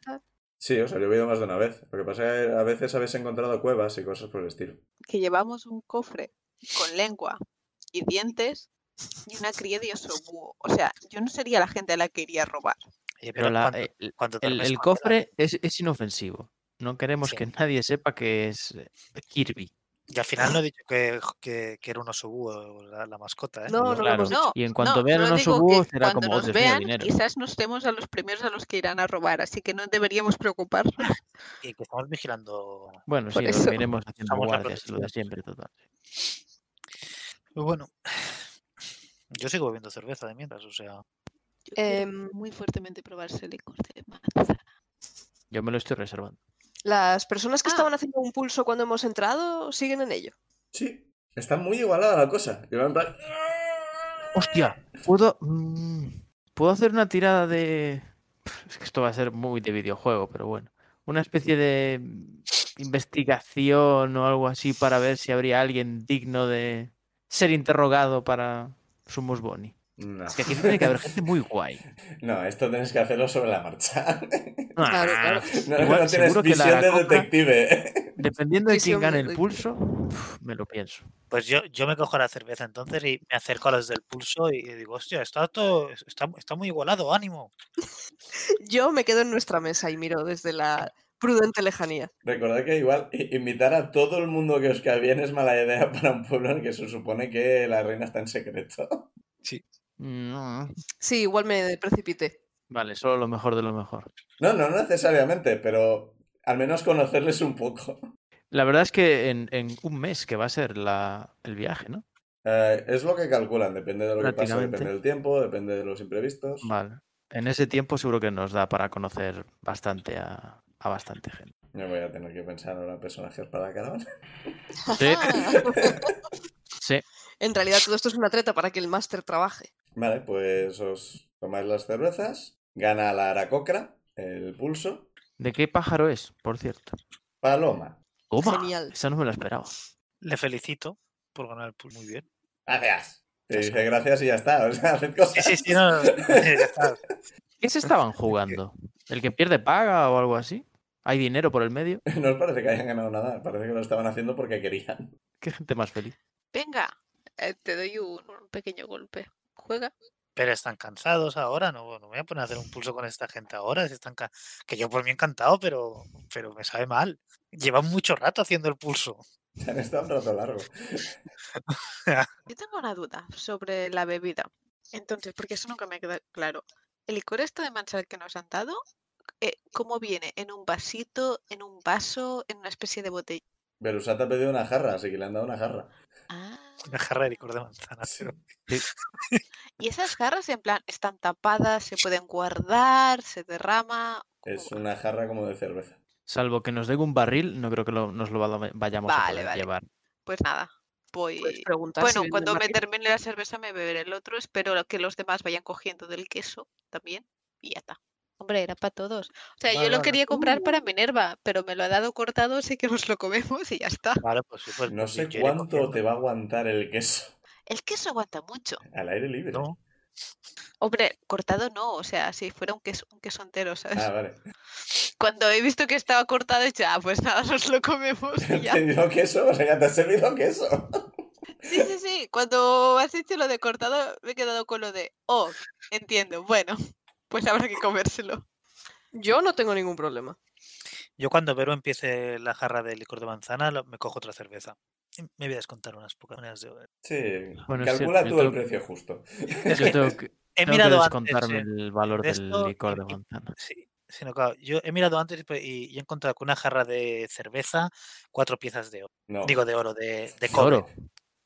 Speaker 1: Sí, os ha llovido más de una vez. Lo que pasa es que a veces habéis encontrado cuevas y cosas por el estilo.
Speaker 5: Que llevamos un cofre con lengua y dientes y una cría de oso búho. O sea, yo no sería la gente a la que iría a robar.
Speaker 6: Oye,
Speaker 2: Pero
Speaker 6: pero
Speaker 2: la-
Speaker 6: cuando-
Speaker 2: el,
Speaker 6: cuando
Speaker 2: el-
Speaker 6: duermes
Speaker 2: el
Speaker 6: con
Speaker 2: cofre es, es inofensivo. No queremos
Speaker 6: Sí.
Speaker 2: que nadie sepa que es eh, Kirby.
Speaker 6: Y al final no he dicho que, que, que era un oso búho la, la mascota, ¿eh?
Speaker 3: No, no lo
Speaker 2: Claro.
Speaker 4: No,
Speaker 2: Y en cuanto
Speaker 4: no,
Speaker 2: vean un oso búho, será como, "Oh,
Speaker 4: nos vean,
Speaker 2: dinero".
Speaker 4: quizás nos demos a los primeros a los que irán a robar, así que no deberíamos preocuparnos.
Speaker 6: Y que estamos vigilando.
Speaker 2: Bueno,
Speaker 4: Por
Speaker 2: sí,
Speaker 4: eso.
Speaker 2: dormiremos haciendo guardias, lo de siempre, total.
Speaker 6: Pues bueno, yo sigo bebiendo cerveza de mientras, o sea.
Speaker 3: Em,
Speaker 5: muy fuertemente probar ese licor de manzana.
Speaker 2: Yo me lo estoy reservando.
Speaker 3: Las personas que
Speaker 4: Ah.
Speaker 3: estaban haciendo un pulso cuando hemos entrado siguen en ello.
Speaker 1: Sí, está muy igualada la cosa. Plan-
Speaker 2: ¡Hostia! ¿Puedo, mm, ¿Puedo hacer una tirada de... Es que esto va a ser muy de videojuego, pero bueno. Una especie de investigación o algo así para ver si habría alguien digno de ser interrogado para Sumus Boni.
Speaker 1: No.
Speaker 2: Es que aquí tiene que haber gente muy guay. [LAUGHS]
Speaker 1: No, esto tienes que hacerlo sobre la marcha. [LAUGHS]
Speaker 3: Claro, claro.
Speaker 2: Ah,
Speaker 1: No,
Speaker 2: Igual,
Speaker 1: no tienes
Speaker 2: seguro que la
Speaker 1: visión de detective.
Speaker 2: Dependiendo de quién gane el pulso, me lo pienso.
Speaker 6: Pues yo, yo me cojo la cerveza entonces y me acerco a los del pulso y digo, hostia, está todo, está, está muy igualado, ánimo. [LAUGHS]
Speaker 3: Yo me quedo en nuestra mesa y miro desde la prudente lejanía.
Speaker 1: Recordad que igual invitar a todo el mundo que os cae bien es mala idea para un pueblo en el que se supone que la reina está en secreto.
Speaker 2: No.
Speaker 3: Sí, igual me precipité.
Speaker 2: Vale, solo lo mejor de lo mejor.
Speaker 1: No, no necesariamente, pero al menos conocerles un poco.
Speaker 2: La verdad es que en, en un mes que va a ser la, el viaje, ¿no?
Speaker 1: Eh, es lo que calculan, depende de lo que pase,
Speaker 2: Prácticamente.
Speaker 1: depende del tiempo, depende de los imprevistos.
Speaker 2: Vale. En ese tiempo seguro que nos da para conocer bastante a, a bastante gente.
Speaker 1: Yo voy a tener que pensar ahora en personajes para la caravana.
Speaker 2: Sí, [LAUGHS] sí.
Speaker 3: en realidad todo esto es una treta para que el máster trabaje.
Speaker 1: Vale, pues os tomáis las cervezas, gana la aracocra, el pulso,
Speaker 2: ¿De qué pájaro es, por cierto?
Speaker 1: paloma.
Speaker 2: Toma,
Speaker 3: Genial.
Speaker 2: Esa no me la esperaba.
Speaker 6: Le felicito por ganar el pulso muy bien.
Speaker 1: Gracias. Te dice gracias y ya está, o sea, [LAUGHS] haced cosas.
Speaker 6: Sí, sí, sí, no, no, ya está.
Speaker 2: ¿Qué se estaban jugando? ¿El que pierde paga o algo así? ¿Hay dinero por el medio? [LAUGHS]
Speaker 1: No os parece que hayan ganado nada, parece que lo estaban haciendo porque querían.
Speaker 2: Qué gente más feliz.
Speaker 4: Venga, eh, te doy un, un pequeño golpe. Juega.
Speaker 6: Pero están cansados ahora, no, no me voy a poner a hacer un pulso con esta gente ahora. Si están que yo por mí encantado, pero, pero me sabe mal. Llevan mucho rato haciendo el pulso. [LAUGHS]
Speaker 1: Han estado un rato largo. [LAUGHS]
Speaker 4: Yo tengo una duda sobre la bebida. Entonces, porque eso nunca me queda claro. El licor este de manzana que nos han dado, eh, ¿cómo viene? ¿En un vasito, en un vaso, en una especie de botella?
Speaker 1: Berusat ha pedido una jarra, así que le han dado una jarra.
Speaker 4: Ah,
Speaker 6: Una jarra de licor de manzana.
Speaker 1: Sí.
Speaker 6: pero-
Speaker 4: y esas jarras en plan están tapadas, se pueden guardar, se derrama. ¿cómo
Speaker 1: Es una jarra como de cerveza.
Speaker 2: Salvo que nos den un barril, no creo que lo- nos lo va- vayamos a
Speaker 4: Vale,
Speaker 2: poder
Speaker 4: vale.
Speaker 2: llevar.
Speaker 4: Pues nada, voy.
Speaker 3: Si
Speaker 4: Bueno, cuando me termine la cerveza me beberé el otro. Espero que los demás vayan cogiendo del queso también. Y ya está. Hombre, era para todos. O sea,
Speaker 1: Vale,
Speaker 4: yo lo
Speaker 1: vale.
Speaker 4: quería comprar para Minerva, pero me lo ha dado cortado, así que nos lo comemos y ya está.
Speaker 6: Vale, pues sí, pues
Speaker 1: No sé cuánto te va a aguantar el queso
Speaker 4: El queso aguanta mucho.
Speaker 1: al aire libre.
Speaker 6: No,
Speaker 4: Hombre, cortado no, o sea, si fuera un queso, un queso entero, ¿sabes?
Speaker 1: Ah, vale.
Speaker 4: Cuando he visto que estaba cortado, ya, pues nada, nos lo comemos [LAUGHS]
Speaker 1: ¿Te
Speaker 4: y
Speaker 1: he
Speaker 4: ya.
Speaker 1: pedido queso? O sea, ya te has servido queso.
Speaker 4: Sí, sí, sí. Cuando has dicho lo de cortado, me he quedado con lo de, oh, entiendo, bueno, pues habrá que comérselo.
Speaker 3: Yo no tengo ningún problema.
Speaker 6: yo cuando Vero empiece la jarra de licor de manzana, lo- me cojo otra cerveza. Me voy a descontar unas pocas monedas de oro.
Speaker 1: Sí.
Speaker 2: Bueno,
Speaker 1: Calcula
Speaker 2: cierto,
Speaker 1: tú el
Speaker 2: tengo-
Speaker 1: precio justo.
Speaker 6: Es
Speaker 2: Yo
Speaker 6: que [LAUGHS]
Speaker 2: tengo que,
Speaker 6: he
Speaker 2: tengo
Speaker 6: mirado antes.
Speaker 2: descontarme
Speaker 6: eh,
Speaker 2: el valor
Speaker 6: de
Speaker 2: del licor
Speaker 6: y-
Speaker 2: de manzana.
Speaker 6: Sí, sí, no, claro, Yo he mirado antes y pe- y, y he encontrado que una jarra de cerveza, cuatro piezas de oro.
Speaker 1: No.
Speaker 6: Digo de oro, de, de
Speaker 2: ¿De
Speaker 6: cobre.
Speaker 2: oro?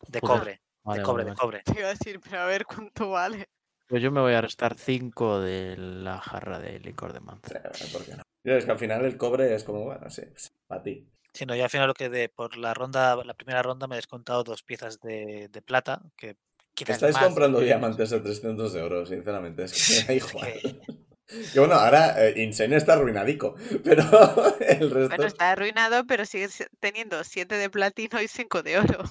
Speaker 6: De cobre.
Speaker 2: Vale,
Speaker 6: de
Speaker 2: vale,
Speaker 6: cobre, de cobre.
Speaker 4: Te iba a decir, pero a ver cuánto vale.
Speaker 2: Pues yo me voy a restar 5 de la jarra de licor de manzana.
Speaker 1: ¿por qué no? Ya, es que al final el cobre es como, bueno, sí, para ti.
Speaker 6: Sí, no, yo al final lo que de por la ronda, la primera ronda me he descontado dos piezas de, de plata, que
Speaker 1: Estáis
Speaker 6: más,
Speaker 1: comprando
Speaker 6: que-
Speaker 1: diamantes de 300 euros, sinceramente. Es que [LAUGHS] igual.
Speaker 6: que-
Speaker 1: bueno, ahora eh, Insane está arruinadico, [LAUGHS] pero el resto...
Speaker 4: Bueno, está arruinado, pero sigue si- teniendo 7 de platino y 5 de oro.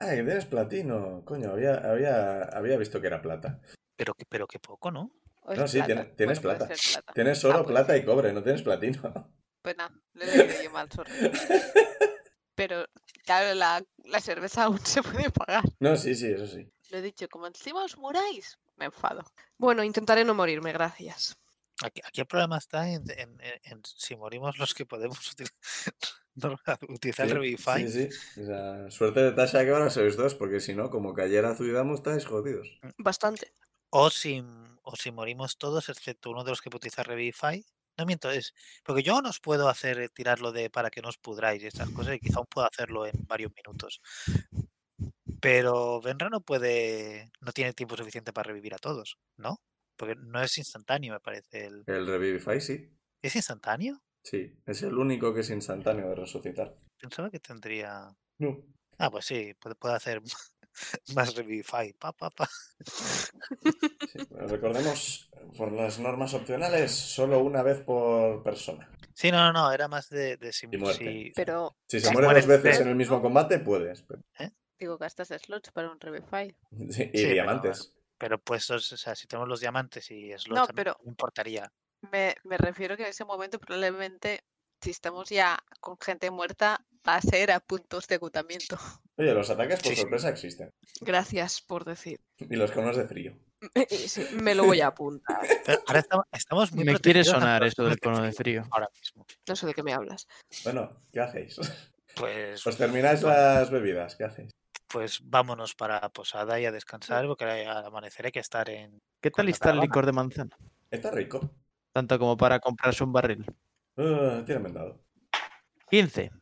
Speaker 1: Ah, que tienes platino. Coño, había, había, había visto que era plata.
Speaker 6: Pero, que- pero que poco, ¿no?
Speaker 4: ¿O es
Speaker 1: No, sí,
Speaker 4: plata?
Speaker 1: tienes
Speaker 4: Bueno, puede
Speaker 1: plata. Tienes oro,
Speaker 4: Ah, pues
Speaker 1: plata
Speaker 4: sí.
Speaker 1: y cobre, no tienes platino.
Speaker 4: Pues nada, le [LAUGHS] leído yo mal, sorry. Pero claro, la, la cerveza aún se puede pagar.
Speaker 1: No, sí, sí, eso sí.
Speaker 4: Lo he dicho, como encima os muráis, me enfado.
Speaker 3: Bueno, intentaré no morirme, gracias.
Speaker 6: Aquí, aquí el problema está en, en- en- en si morimos los que podemos [LAUGHS] no, utilizar el
Speaker 1: Sí,
Speaker 6: Revivify.
Speaker 1: Sí, sí. O sea, suerte de Tasha que ahora sois dos, porque si no, como cayera Zuidamu, estáis jodidos.
Speaker 3: Bastante.
Speaker 6: O si, o si morimos todos, excepto uno de los que puede utilizar Revivify. No miento, es. Porque yo no os puedo hacer eh, tirarlo de para que no os pudráis y estas cosas, y quizá aún puedo hacerlo en varios minutos. Pero Benra no puede. No tiene tiempo suficiente para revivir a todos, ¿no? Porque no es instantáneo, me parece. El...
Speaker 1: El Revivify sí.
Speaker 6: ¿Es instantáneo?
Speaker 1: Sí, es el único que es instantáneo de resucitar.
Speaker 6: Pensaba que tendría.
Speaker 1: No.
Speaker 6: Ah, pues sí, puede, puede hacer [LAUGHS] más Revivify. Pa, pa, pa.
Speaker 1: Sí, recordemos, por las normas opcionales, solo una vez por persona.
Speaker 6: Sí, no, no, no, era más de, de si,
Speaker 1: Y muerte.
Speaker 6: si-
Speaker 3: Pero
Speaker 1: Si se
Speaker 6: Si
Speaker 1: muere
Speaker 6: mueres
Speaker 1: dos veces en el mismo combate, puedes. pero-
Speaker 5: Digo, gastas slots para un Revify.
Speaker 1: Sí, y
Speaker 6: Sí,
Speaker 1: diamantes.
Speaker 6: Pero puestos, o sea, si tenemos los diamantes y slots,
Speaker 5: No, pero-
Speaker 6: me importaría.
Speaker 5: Me, me refiero que en ese momento probablemente, si estamos ya con gente muerta, va a ser a puntos de agotamiento.
Speaker 1: Oye, los ataques por
Speaker 6: Sí,
Speaker 1: sorpresa existen.
Speaker 3: gracias por decir.
Speaker 1: Y los conos de frío. [LAUGHS]
Speaker 3: Sí, me lo voy a apuntar. [LAUGHS]
Speaker 6: Pero ahora estamos, estamos muy
Speaker 2: Me quiere sonar eso del cono de frío.
Speaker 6: Ahora mismo.
Speaker 3: No sé de qué me hablas.
Speaker 1: Bueno, ¿qué hacéis? [LAUGHS]
Speaker 6: Pues,
Speaker 1: Os termináis las bebidas, ¿qué hacéis?
Speaker 6: pues vámonos para Posada y a descansar, porque al amanecer hay que estar en.
Speaker 2: ¿Qué tal está el licor de manzana?
Speaker 1: Está rico.
Speaker 2: Tanto como para comprarse un barril.
Speaker 1: Uh, tiene vendado.
Speaker 2: 15.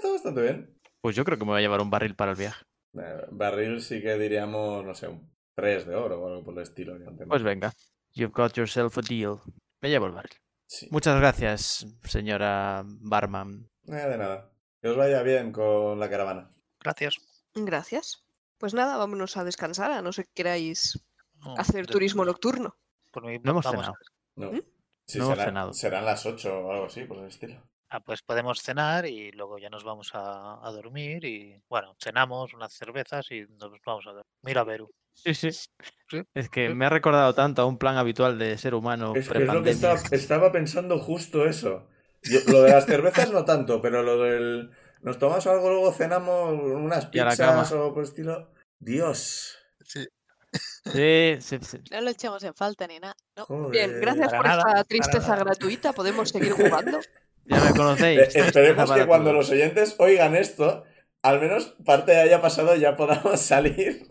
Speaker 1: Está bastante bien.
Speaker 2: Pues yo creo que me voy a llevar un barril para el viaje.
Speaker 1: Eh, barril sí que diríamos, no sé, un 3 de oro o algo por el estilo.
Speaker 2: Pues venga. You've got yourself a deal. Me llevo el barril.
Speaker 1: Sí.
Speaker 2: Muchas gracias, señora Barman.
Speaker 1: Eh, de nada. Que os vaya bien con la caravana.
Speaker 6: Gracias.
Speaker 3: Gracias. Pues nada, vámonos a descansar, a no ser que queráis
Speaker 6: No,
Speaker 3: hacer
Speaker 6: de-
Speaker 3: turismo nocturno.
Speaker 6: por mí
Speaker 2: No hemos cenado.
Speaker 1: No.
Speaker 3: ¿Mm?
Speaker 1: Sí,
Speaker 2: No hemos cenado.
Speaker 1: serán las 8 o algo así, por el estilo.
Speaker 6: Ah, pues podemos cenar y luego ya nos vamos a, a dormir y bueno, cenamos unas cervezas y nos vamos a dormir. Mira, Beru.
Speaker 2: Sí, sí.
Speaker 6: Sí.
Speaker 2: Es que me ha recordado tanto a un plan habitual de ser humano
Speaker 1: Es que es lo que estaba, estaba pensando justo eso. Yo- lo de las cervezas no tanto, pero lo del... Nos tomamos algo, luego cenamos unas
Speaker 2: Y a la
Speaker 1: pizzas
Speaker 2: cama.
Speaker 1: o por el estilo... Dios.
Speaker 2: Sí, sí, sí.
Speaker 5: No lo echamos en falta ni nada. No.
Speaker 3: Bien, gracias
Speaker 6: Para
Speaker 3: por
Speaker 6: nada,
Speaker 3: esta tristeza gratuita. ¿Podemos seguir jugando? [LAUGHS]
Speaker 2: Ya me
Speaker 1: Eh,
Speaker 2: conocéis.
Speaker 1: esperemos
Speaker 2: Para
Speaker 1: que cuando
Speaker 2: todos.
Speaker 1: los oyentes oigan esto, al menos parte haya pasado y ya podamos [LAUGHS] salir.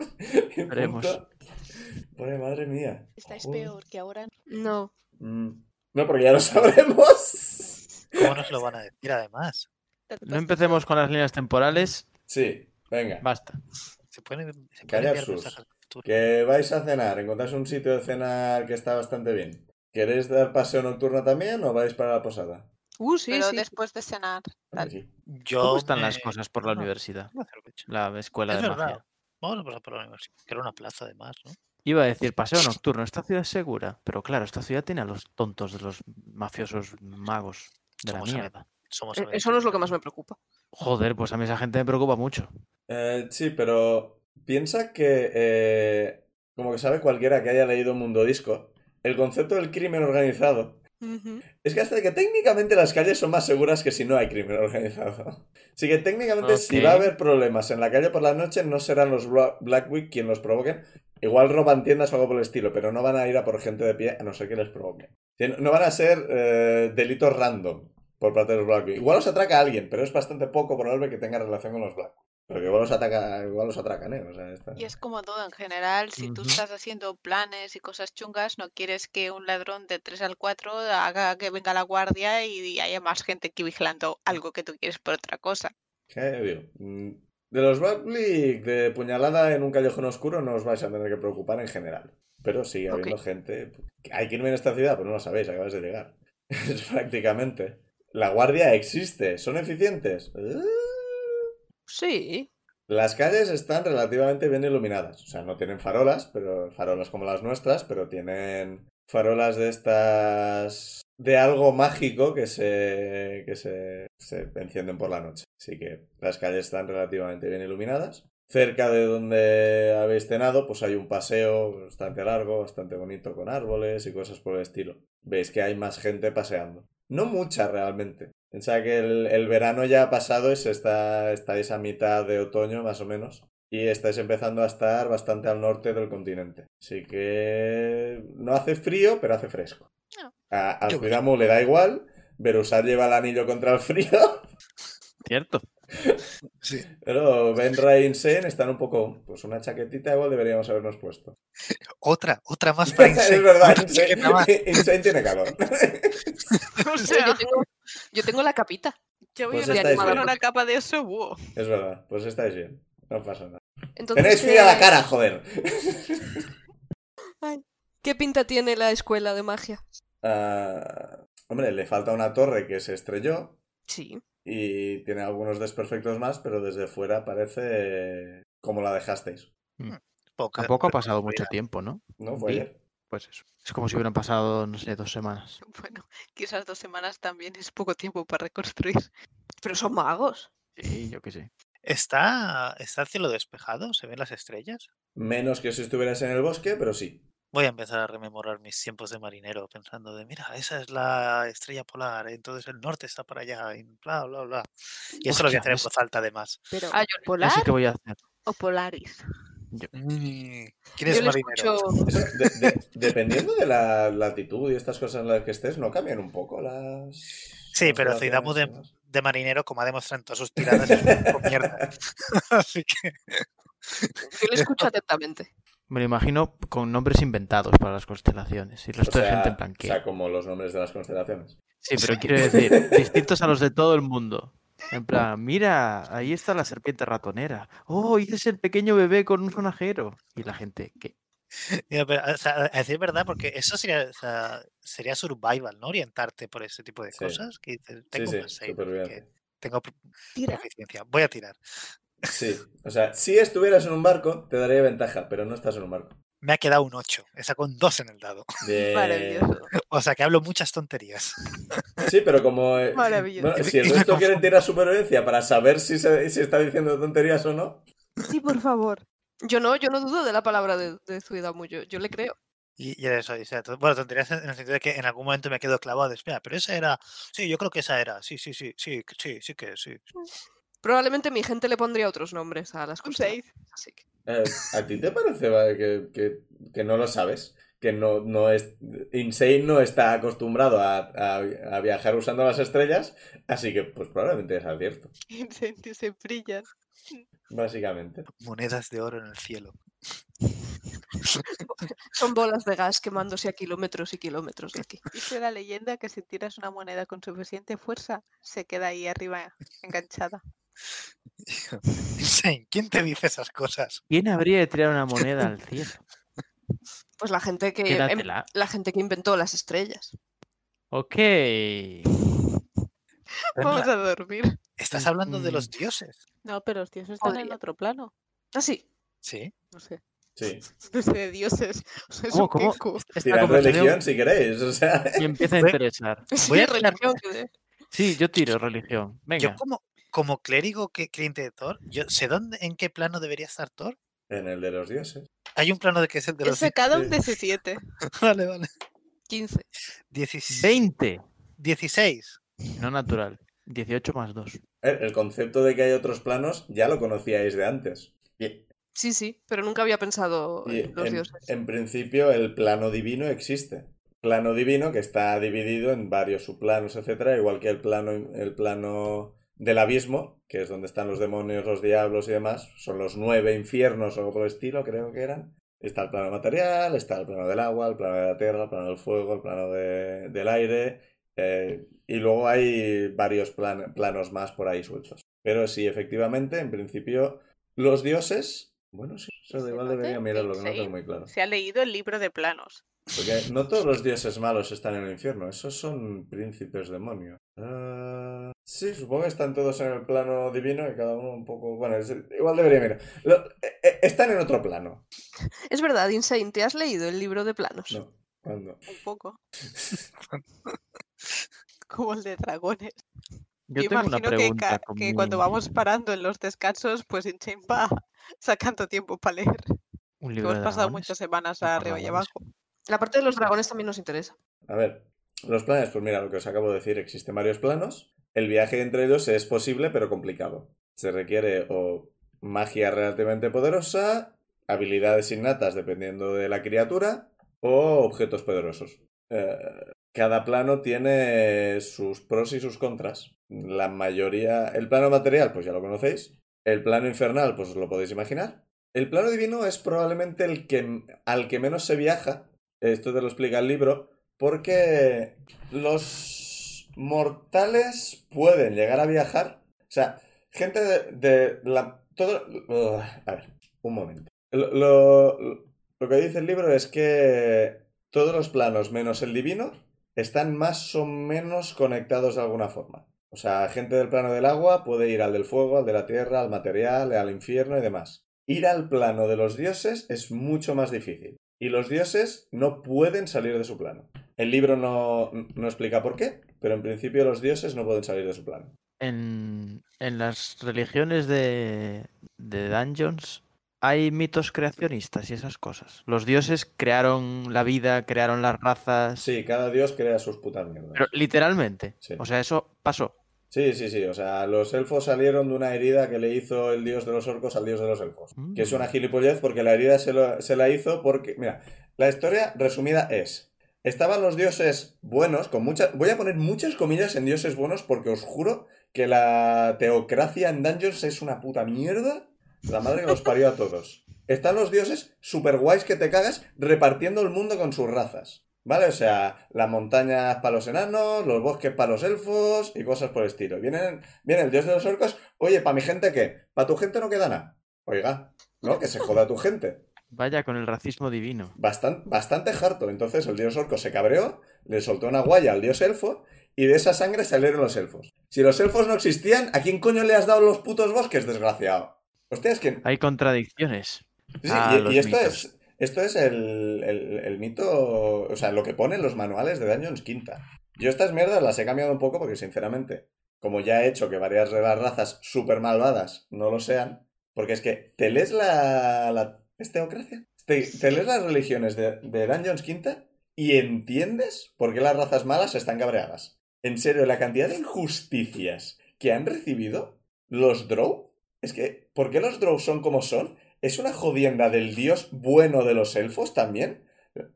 Speaker 2: Esperemos.
Speaker 1: punto. Joder, madre mía.
Speaker 5: Estáis peor que ahora.
Speaker 3: No.
Speaker 1: Mm. No, porque ya lo sabremos.
Speaker 6: ¿Cómo nos lo van a decir además?
Speaker 2: No empecemos con las líneas temporales.
Speaker 1: Sí, venga.
Speaker 2: Basta.
Speaker 6: Se pueden, se pueden
Speaker 1: sus.
Speaker 6: mensajes al futuro.
Speaker 1: Que vais a cenar, encontráis un sitio de cenar que está bastante bien. ¿Queréis dar paseo nocturno también o vais para la posada?
Speaker 3: Uh, sí,
Speaker 5: Pero
Speaker 3: sí.
Speaker 5: después de cenar. tal.
Speaker 6: Yo
Speaker 2: ¿Cómo están las cosas por la
Speaker 6: no,
Speaker 2: universidad? La escuela
Speaker 6: Es
Speaker 2: de
Speaker 6: verdad.
Speaker 2: magia.
Speaker 6: Vamos a pasar por la universidad, que era una plaza además, ¿no?
Speaker 2: Iba a decir paseo nocturno. Esta ciudad es segura. Pero claro, esta ciudad tiene a los tontos de los mafiosos magos de la mierda.
Speaker 6: Somos
Speaker 3: Eh,
Speaker 6: amigos.
Speaker 3: Eso no es lo que más me preocupa.
Speaker 2: Joder, pues a mí esa gente me preocupa mucho.
Speaker 1: Eh, sí, pero piensa que, eh, como que sabe cualquiera que haya leído Mundo Disco, el concepto del crimen organizado Es que hasta que técnicamente las calles son más seguras que si no hay crimen organizado. Así que técnicamente si va a haber problemas en la calle por la noche no serán los Bla- Blackwick quien los provoquen. Igual roban tiendas o algo por el estilo, pero no van a ir a por gente de pie a no ser que les provoquen. No van a ser eh, delitos random por parte de los Blackwick. Igual los atraca alguien, pero es bastante poco probable que tenga relación con los Blackwick. Pero que igual los, ataca, igual los atracan, ¿eh? O sea, está-
Speaker 5: Y es como todo en general, si tú estás haciendo planes y cosas chungas, no quieres que un ladrón de 3 al 4 haga que venga la guardia y haya más gente aquí vigilando algo que tú quieres por otra cosa.
Speaker 1: ¿Qué digo? Mm, De los Blackwick, de puñalada en un callejón oscuro, no os vais a tener que preocupar en general. Pero sigue habiendo
Speaker 3: Ok.
Speaker 1: gente. Hay crimen en esta ciudad, pues no lo sabéis, acabáis de llegar. [LAUGHS] Es prácticamente. La guardia existe. ¿Son eficientes? Eh,
Speaker 3: Sí.
Speaker 1: Las calles están relativamente bien iluminadas. O sea, no tienen farolas, pero farolas como las nuestras, pero tienen farolas de estas de algo mágico que se que se, se encienden por la noche. Así que las calles están relativamente bien iluminadas. Cerca de donde habéis cenado, pues hay un paseo bastante largo, bastante bonito, con árboles y cosas por el estilo. Veis que hay más gente paseando. No mucha realmente. Piensa que el, el verano ya ha pasado y se está, estáis a mitad de otoño, más o menos. y estáis empezando a estar bastante al norte del continente. Así que no hace frío, pero hace fresco.
Speaker 5: Ah.
Speaker 1: A, a
Speaker 6: Yo-
Speaker 1: Zuidamu le da igual, Berusat lleva el anillo contra el frío,
Speaker 2: Cierto. [LAUGHS]
Speaker 6: Sí.
Speaker 1: pero Benra e Insane están un poco... Pues una chaquetita igual deberíamos habernos puesto.
Speaker 6: Otra, otra más [LAUGHS] para Insane.
Speaker 1: es verdad. [LAUGHS] Insane, Insane tiene calor.
Speaker 5: O
Speaker 3: Pero
Speaker 5: sea,
Speaker 3: yo, tengo, yo tengo la capita.
Speaker 5: yo voy
Speaker 1: Pues
Speaker 5: a poner
Speaker 1: bien.
Speaker 5: una capa de eso.
Speaker 1: es verdad, pues estáis bien. No pasa nada.
Speaker 3: Entonces,
Speaker 1: Tenéis frío a la
Speaker 3: ¿qué-
Speaker 1: cara, joder. [LAUGHS]
Speaker 3: ¿Qué pinta tiene la escuela de magia?
Speaker 1: Ah, hombre, le falta una torre que se estrelló
Speaker 3: Sí.
Speaker 1: y tiene algunos desperfectos más, pero desde fuera parece como la dejasteis.
Speaker 6: Poca
Speaker 2: Tampoco ha pasado mucho tiempo, ¿no?
Speaker 1: ¿No? Fue ayer.
Speaker 2: Pues eso. Es como si hubieran pasado, no sé, dos semanas. [LAUGHS]
Speaker 5: Bueno, quizás dos semanas también es poco tiempo para reconstruir.
Speaker 3: Pero son magos.
Speaker 2: Sí, yo qué sé.
Speaker 6: ¿Está, ¿Está el cielo despejado? ¿Se ven las estrellas?
Speaker 1: Menos que si estuvieras en el bosque, pero sí.
Speaker 6: Voy a empezar a rememorar mis tiempos de marinero pensando de, mira, esa es la estrella polar, entonces el norte está para allá, y bla, bla, bla. Y eso lo voy a
Speaker 2: Hostia,
Speaker 6: hacer en
Speaker 2: es-
Speaker 6: voz alta además.
Speaker 3: Pero
Speaker 5: Ah, yo-
Speaker 2: Ya
Speaker 5: ¿Polar
Speaker 2: sé qué voy a hacer.
Speaker 5: o Polaris?
Speaker 6: ¿Quién es marinero?
Speaker 3: escucho. [LAUGHS]
Speaker 1: Eso, de- de- dependiendo de la latitud y estas cosas en las que estés, ¿no cambian un poco las...
Speaker 6: Sí,
Speaker 1: las
Speaker 6: pero Zuidamu de, marinero, como ha demostrado en todas sus tiradas, es un poco mierda. [LAUGHS] [LAUGHS] Así que
Speaker 3: Yo le escucho atentamente.
Speaker 2: Me lo imagino con nombres inventados para las constelaciones. Y el
Speaker 1: O
Speaker 2: resto de gente en plan,
Speaker 1: o
Speaker 2: ¿qué?
Speaker 1: sea, como los nombres de las constelaciones.
Speaker 2: Sí, pero quiero decir, distintos a los de todo el mundo. En plan, mira, ahí está la serpiente ratonera. Oh, es el pequeño bebé con un sonajero. Y la gente, ¿qué?
Speaker 6: Ya, pero, o sea, a decir verdad, porque eso sería, o sea, sería survival, ¿no? Orientarte por ese tipo de
Speaker 1: Sí.
Speaker 6: cosas. Que dices,
Speaker 1: Sí,
Speaker 6: tengo
Speaker 1: sí, bien.
Speaker 6: que tengo proficiencia. Voy a tirar.
Speaker 1: Sí, o sea, si estuvieras en un barco, te daría ventaja, pero no estás en un barco.
Speaker 6: Me ha quedado un 8. He sacado un 2 en el dado.
Speaker 5: Maravilloso. [LAUGHS]
Speaker 6: O sea que hablo muchas tonterías.
Speaker 1: Sí, pero como... eh,
Speaker 5: Maravilloso.
Speaker 1: bueno,
Speaker 6: Y-
Speaker 1: si el resto
Speaker 6: confundo.
Speaker 1: tirar supervivencia para saber si, se- si está diciendo tonterías o no,
Speaker 5: Sí, por favor.
Speaker 3: Yo no, yo no dudo de la palabra de, de Zuidamu, yo, yo le creo.
Speaker 6: Y, y eso, y, sea, bueno, tonterías en el sentido de que en algún momento me quedo clavado de, espera, pero esa era, sí, yo creo que esa era, sí, sí, sí, sí, sí, sí que sí.
Speaker 3: Probablemente mi gente le pondría otros nombres a las
Speaker 5: Un
Speaker 3: cosas.
Speaker 5: 6.
Speaker 3: Así que.
Speaker 1: Eh, ¿a ti te parece que, que- que no lo sabes? Que no, no es... Insane no está acostumbrado a, a- a viajar usando las estrellas, así que pues probablemente es advierto, [LAUGHS]
Speaker 5: Incendios se brillan.
Speaker 1: básicamente.
Speaker 6: Monedas de oro en el cielo. [LAUGHS]
Speaker 3: Son bolas de gas quemándose a kilómetros y kilómetros de aquí. [LAUGHS]
Speaker 5: Dice la leyenda que si tiras una moneda con suficiente fuerza, se queda ahí arriba enganchada. [LAUGHS]
Speaker 6: ¿quién te dice esas cosas?
Speaker 2: ¿Quién habría de tirar una moneda al cielo? [LAUGHS]
Speaker 3: Pues la gente que em- la gente que inventó las estrellas.
Speaker 2: Ok.
Speaker 5: Vamos a dormir.
Speaker 6: Estás hablando de los
Speaker 2: Mm.
Speaker 6: dioses.
Speaker 5: No, pero los dioses están en otro plano.
Speaker 3: Ah, sí.
Speaker 6: Sí.
Speaker 5: No sé.
Speaker 1: Sí. [LAUGHS]
Speaker 5: No sé de dioses. O sea, es
Speaker 2: ¿Cómo,
Speaker 5: un
Speaker 2: cómo? Esta
Speaker 1: religión si queréis, o sea...
Speaker 2: me empieza a interesar.
Speaker 3: Sí,
Speaker 6: Voy a
Speaker 3: religión.
Speaker 2: Sí, yo tiro religión.
Speaker 6: Yo
Speaker 2: Venga.
Speaker 6: como, como clérigo que cliente de Thor, yo sé dónde, en qué plano debería estar Thor.
Speaker 1: En el de los dioses.
Speaker 6: Hay un plano de que es el de
Speaker 5: He
Speaker 6: los
Speaker 5: sacado un
Speaker 1: Sí.
Speaker 5: 17. [LAUGHS]
Speaker 6: Vale, vale.
Speaker 3: 15.
Speaker 6: 16.
Speaker 2: 20.
Speaker 6: 16.
Speaker 2: No natural. 18 más 2.
Speaker 1: El, el concepto de que hay otros planos ya lo conocíais de antes.
Speaker 3: Sí, sí, pero nunca había pensado
Speaker 1: y
Speaker 3: en los
Speaker 1: en,
Speaker 3: dioses.
Speaker 1: en principio el plano divino existe. Plano divino que está dividido en varios subplanos, etcétera, igual que el plano, el plano del abismo, que es donde están los demonios, los diablos y demás. Son los nueve infiernos o algo por el estilo, creo que eran. Está el plano material, está el plano del agua, el plano de la tierra, el plano del fuego, el plano de- del aire. eh, y luego hay varios plan- planos más por ahí sueltos. Pero sí, efectivamente, en principio, los dioses. Bueno, sí, eso igual debería mirarlo, que no tengo muy claro.
Speaker 5: Se ha leído el libro de planos.
Speaker 1: Porque no todos los dioses malos están en el infierno, esos son príncipes demonios. Ah, sí, supongo que están todos en el plano divino y cada uno un poco. Bueno, es- igual debería mirar. Lo- eh, eh, están en otro plano.
Speaker 3: Es verdad, Insane, ¿te has leído el libro de planos?
Speaker 1: No, ¿cuándo?
Speaker 5: Un poco. [LAUGHS] Como el de dragones.
Speaker 2: Yo
Speaker 5: Yo
Speaker 2: tengo una
Speaker 5: imagino que,
Speaker 2: pregunta.
Speaker 5: que
Speaker 2: mi-
Speaker 5: cuando vamos parando en los descansos, pues Insane va [LAUGHS] sacando tiempo para leer.
Speaker 2: Un
Speaker 5: Que
Speaker 2: libro
Speaker 5: hemos
Speaker 2: de
Speaker 5: pasado
Speaker 2: dragones.
Speaker 5: muchas semanas arriba y
Speaker 2: dragones.
Speaker 5: abajo.
Speaker 3: La parte de los dragones también nos interesa.
Speaker 1: A ver, los planes, pues mira, lo que os acabo de decir, existen varios planos. El viaje entre ellos es posible, pero complicado. Se requiere o magia relativamente poderosa, habilidades innatas dependiendo de la criatura o objetos poderosos. Eh, cada plano tiene sus pros y sus contras. La mayoría... El plano material, pues ya lo conocéis. El plano infernal, pues os lo podéis imaginar. El plano divino es probablemente el que al que menos se viaja. Esto te lo explica el libro. Porque los mortales pueden llegar a viajar. O sea, gente de, la... Todo... A ver, un momento. Lo, lo, lo que dice el libro es que todos los planos menos el divino están más o menos conectados de alguna forma. O sea, gente del plano del agua puede ir al del fuego, al de la tierra, al material, al infierno y demás. Ir al plano de los dioses es mucho más difícil. Y los dioses no pueden salir de su plano. El libro no, no explica por qué, pero en principio los dioses no pueden salir de su plano.
Speaker 2: En, en las religiones de, de Dungeons hay mitos creacionistas y esas cosas. Los dioses crearon la vida, crearon las razas.
Speaker 1: Sí, cada dios crea sus putas mierdas.
Speaker 2: Pero literalmente.
Speaker 1: Sí.
Speaker 2: O sea, eso pasó.
Speaker 1: Sí, sí, sí. O sea, los elfos salieron de una herida que le hizo el dios de los orcos al dios de los elfos.
Speaker 2: Mm.
Speaker 1: Que es una gilipollez porque la herida se, lo- se la hizo porque... Mira, la historia resumida es... Estaban los dioses buenos, con muchas... Voy a poner muchas comillas en dioses buenos porque os juro que la teocracia en Dungeons es una puta mierda. La madre que los parió a todos. [LAUGHS] Están los dioses super guays que te cagas repartiendo el mundo con sus razas. ¿Vale? O sea, las montañas para los enanos, los bosques para los elfos y cosas por el estilo. Vienen, viene el dios de los orcos, oye, ¿para mi gente qué? ¿Para tu gente no queda nada? Oiga, ¿no? Que se joda tu gente.
Speaker 2: Vaya con el racismo divino.
Speaker 1: Bastan- bastante harto. Entonces el dios orco se cabreó, le soltó una guaya al dios elfo y de esa sangre salieron los elfos. Si los elfos no existían, ¿a quién coño le has dado los putos bosques, desgraciado? Hostia, es que
Speaker 2: Hay contradicciones.
Speaker 1: Sí,
Speaker 2: Ah,
Speaker 1: y esto
Speaker 2: mitos.
Speaker 1: es esto es el, el- mito, o sea, lo que ponen los manuales de Dungeons Quinta. Yo estas mierdas las he cambiado un poco porque, sinceramente, como ya he hecho que varias de las razas súper malvadas no lo sean, porque es que te lees la... la ¿Es teocracia? Te, te lees las religiones de, de Dungeons Quinta y entiendes por qué las razas malas están cabreadas. En serio, la cantidad de injusticias que han recibido los Drow, es que, ¿por qué los Drow son como son? ¿Es una jodienda del dios bueno de los elfos también?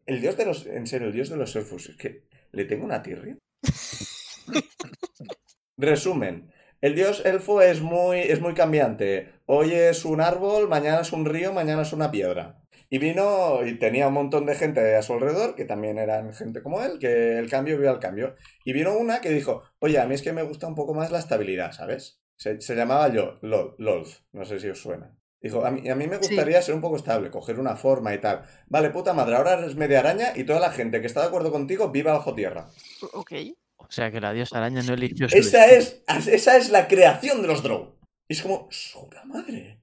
Speaker 1: El dios de los... En serio, el dios de los elfos. Es que le tengo una tirria. [LAUGHS] Resumen. El dios elfo es muy, es muy cambiante. Hoy es un árbol, mañana es un río, mañana es una piedra. Y vino y tenía un montón de gente a su alrededor, que también eran gente como él, que el cambio vio al cambio. Y vino una que dijo, oye, a mí es que me gusta un poco más la estabilidad, ¿sabes? Se, se llamaba yo, Lol, Lolf, no sé si os suena. Dijo, a mí, a mí me
Speaker 3: Sí.
Speaker 1: gustaría ser un poco estable, coger una forma y tal. Vale, puta madre, ahora eres media araña y toda la gente que está de acuerdo contigo viva bajo tierra.
Speaker 3: Ok.
Speaker 2: O sea que la diosa araña no eligió su
Speaker 1: Esa es, esa es la creación de los Drow. Y es como, ¡su puta madre!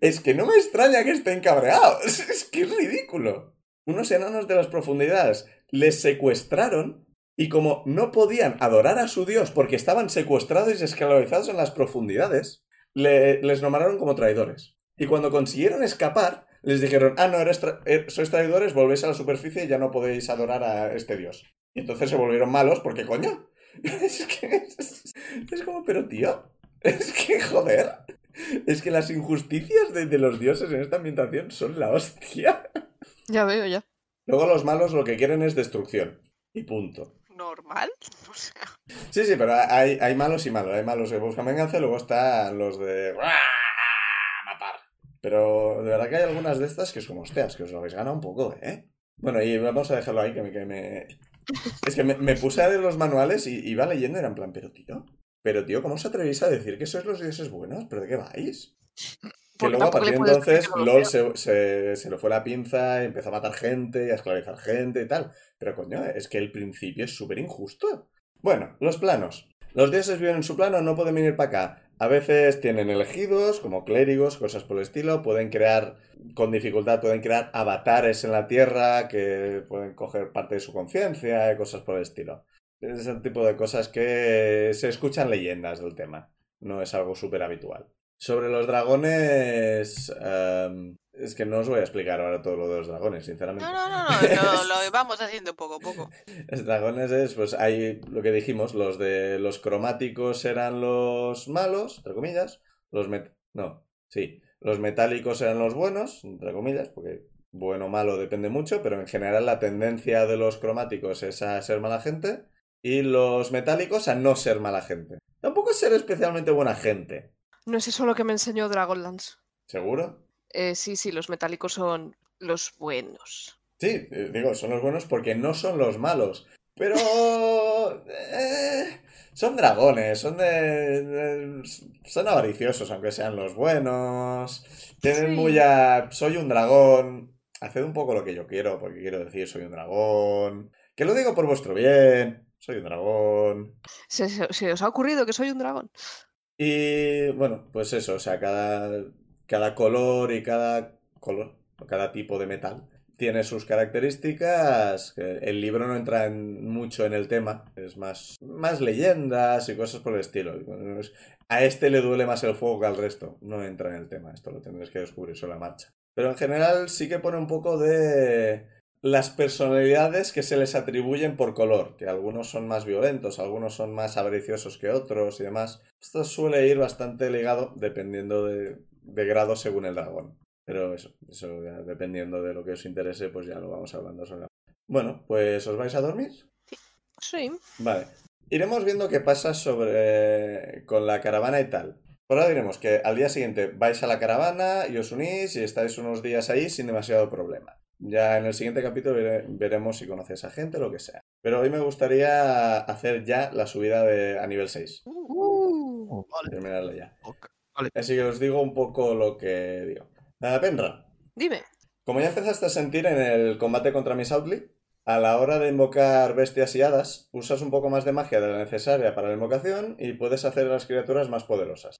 Speaker 1: Es que no me extraña que estén cabreados. [LAUGHS] Es que es ridículo. Unos enanos de las profundidades les secuestraron y como no podían adorar a su dios porque estaban secuestrados y esclavizados en las profundidades, le- les nombraron como traidores. Y cuando consiguieron escapar, les dijeron, ah, no, eres tra- eh, sois traidores, volvéis a la superficie y ya no podéis adorar a este dios. Y entonces se volvieron malos porque, coño, [LAUGHS] es que es, es como, pero tío, es que joder, es que las injusticias de, de los dioses en esta ambientación son la hostia.
Speaker 3: Ya veo, ya.
Speaker 1: Luego los malos lo que quieren es destrucción. Y punto.
Speaker 4: ¿Normal? [LAUGHS] O sea,
Speaker 1: Sí, sí, pero hay, hay malos y malos. Hay malos que buscan venganza y luego están los de... Pero de verdad que hay algunas de estas que es como, hostias, que os lo habéis ganado un poco, ¿eh? Bueno, y vamos a dejarlo ahí, que me... que me- [LAUGHS] Es que me, me puse a leer los manuales y iba leyendo y era en plan, pero tío, pero tío, ¿cómo os atrevéis a decir que sois los dioses buenos? ¿Pero de qué vais? Que luego a partir de entonces
Speaker 3: lo
Speaker 1: LOL se, se, se le fue la pinza, empezó a matar gente y a esclavizar gente y tal. Pero coño, es que el principio es súper injusto. Bueno, los planos. Los dioses viven en su plano, no pueden venir para acá. A veces tienen elegidos, como clérigos, cosas por el estilo. Pueden crear, con dificultad, pueden crear avatares en la tierra que pueden coger parte de su conciencia y cosas por el estilo. Es el tipo de cosas que se escuchan leyendas del tema. No es algo súper habitual. Sobre los dragones... em, es que no os voy a explicar ahora todo lo de los dragones, sinceramente.
Speaker 4: no, no, no, no, lo, [LAUGHS] lo vamos haciendo poco a poco.
Speaker 1: Los dragones es, pues hay lo que dijimos, los de los cromáticos eran los malos, entre comillas, los met... no, sí, los metálicos eran los buenos, entre comillas, porque bueno o malo depende mucho, pero en general la tendencia de los cromáticos es a ser mala gente y los metálicos a no ser mala gente. Tampoco es ser especialmente buena gente,
Speaker 3: No es eso lo que me enseñó Dragonlance.
Speaker 1: ¿seguro?
Speaker 3: Eh, sí, sí, los metálicos son los buenos.
Speaker 1: Sí, eh, digo, son los buenos porque no son los malos. Pero... [LAUGHS] eh, son dragones, son de, de- Son avariciosos, aunque sean los buenos. Tienen
Speaker 3: Sí.
Speaker 1: muy a... Soy un dragón. Haced un poco lo que yo quiero, porque quiero decir soy un dragón. Que lo digo por vuestro bien. Soy un dragón.
Speaker 3: ¿Se, se- se os ha ocurrido que soy un dragón?
Speaker 1: Y bueno, pues eso, o sea, cada, cada color y cada color, cada tipo de metal tiene sus características. El libro no entra en- mucho en el tema, es más, más leyendas y cosas por el estilo. A este le duele más el fuego que al resto, no entra en el tema, esto lo tendréis que descubrir sobre la marcha. Pero en general sí que pone un poco de las personalidades que se les atribuyen por color, que algunos son más violentos, algunos son más avariciosos que otros y demás. Esto suele ir bastante ligado dependiendo de, de grado según el dragón. Pero eso, eso ya dependiendo de lo que os interese, pues ya lo vamos hablando sobre. Bueno, pues ¿os vais a dormir?
Speaker 3: Sí.
Speaker 1: Vale. Iremos viendo qué pasa sobre con la caravana y tal. Por ahora diremos que al día siguiente vais a la caravana y os unís y estáis unos días ahí sin demasiado problema. Ya en el siguiente capítulo vere- veremos si conocéis a gente o lo que sea. Pero hoy me gustaría hacer ya la subida de, a nivel 6.
Speaker 3: Uh,
Speaker 1: Terminarla ya. Así que os digo un poco lo que digo. Nada, Penra.
Speaker 3: dime.
Speaker 1: Como ya empezaste a sentir en el combate contra Miss Outly, a la hora de invocar bestias y hadas, usas un poco más de magia de la necesaria para la invocación y puedes hacer a las criaturas más poderosas.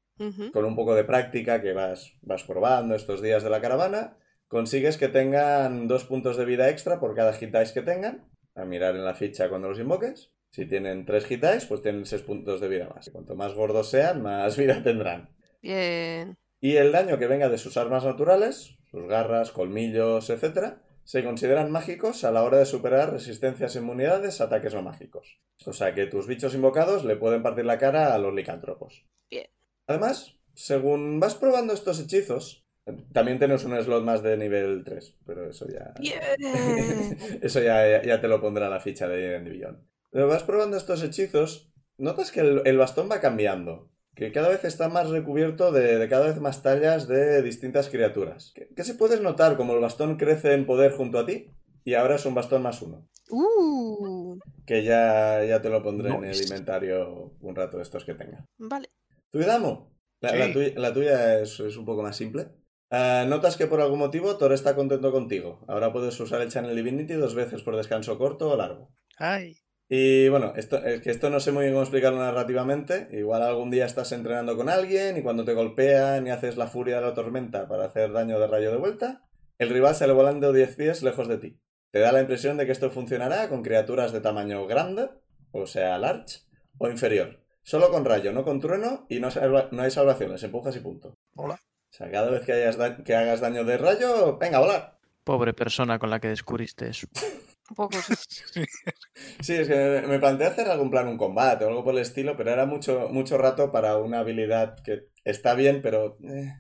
Speaker 1: Con un poco de práctica que vas, vas probando estos días de la caravana, consigues que tengan dos puntos de vida extra por cada hit dice que tengan, a mirar en la ficha cuando los invoques. Si tienen tres hit dice, pues tienen seis puntos de vida más. Y cuanto más gordos sean, más [LAUGHS] vida tendrán.
Speaker 3: Bien.
Speaker 1: Y el daño que venga de sus armas naturales, sus garras, colmillos, etc., se consideran mágicos a la hora de superar resistencias e inmunidades ataques no mágicos. O sea que tus bichos invocados le pueden partir la cara a los licántropos.
Speaker 3: Bien.
Speaker 1: Además, según vas probando estos hechizos, también tienes un slot más de nivel 3, pero eso ya...
Speaker 3: Bien. [LAUGHS]
Speaker 1: Eso ya, ya te lo pondrá la ficha de Beyond. Pero vas probando estos hechizos, notas que el, el bastón va cambiando. Que cada vez está más recubierto de, de cada vez más tallas de distintas criaturas. Que, que se puedes notar como el bastón crece en poder junto a ti y ahora es un bastón más uno.
Speaker 3: Uh,
Speaker 1: Que ya, ya te lo pondré en el inventario un rato de estos que tenga.
Speaker 3: vale.
Speaker 1: ¿Tu Idamo? La, la tuya, la tuya es, es un poco más simple. Ah, notas que por algún motivo Thor está contento contigo. Ahora puedes usar el Channel Divinity dos veces por descanso corto o largo.
Speaker 6: Ay,
Speaker 1: Y bueno, esto, es que esto no sé muy bien cómo explicarlo narrativamente. Igual algún día estás entrenando con alguien y cuando te golpean y haces la furia de la tormenta para hacer daño de rayo de vuelta, el rival sale volando 10 pies lejos de ti. Te da la impresión de que esto funcionará con criaturas de tamaño grande, o sea, large, o inferior. Solo con rayo, no con trueno y no, salva- no hay salvaciones, empujas y punto.
Speaker 6: hola.
Speaker 1: O sea, cada vez que, hayas da- que hagas daño de rayo, venga, a volar.
Speaker 2: Pobre persona con la que descubriste eso. [LAUGHS]
Speaker 3: Un poco. sí. [LAUGHS]
Speaker 1: Es que me- planteé hacer algún plan, un combate o algo por el estilo, pero era mucho, mucho rato para una habilidad que está bien, pero... eh.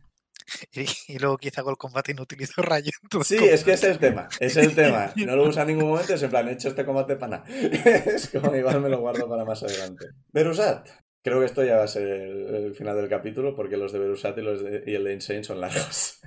Speaker 1: [LAUGHS]
Speaker 6: Y, y luego quizá con el combate no utilizo rayo.
Speaker 1: Sí, es que es el tema, es el tema. [LAUGHS] No lo uso en ningún momento, es en plan, he hecho este combate para nada. Es como igual me lo guardo para más adelante. Berusat. Creo que esto ya va a ser el, el final del capítulo, porque los de Berusat y, los de, y el de Insane son largos.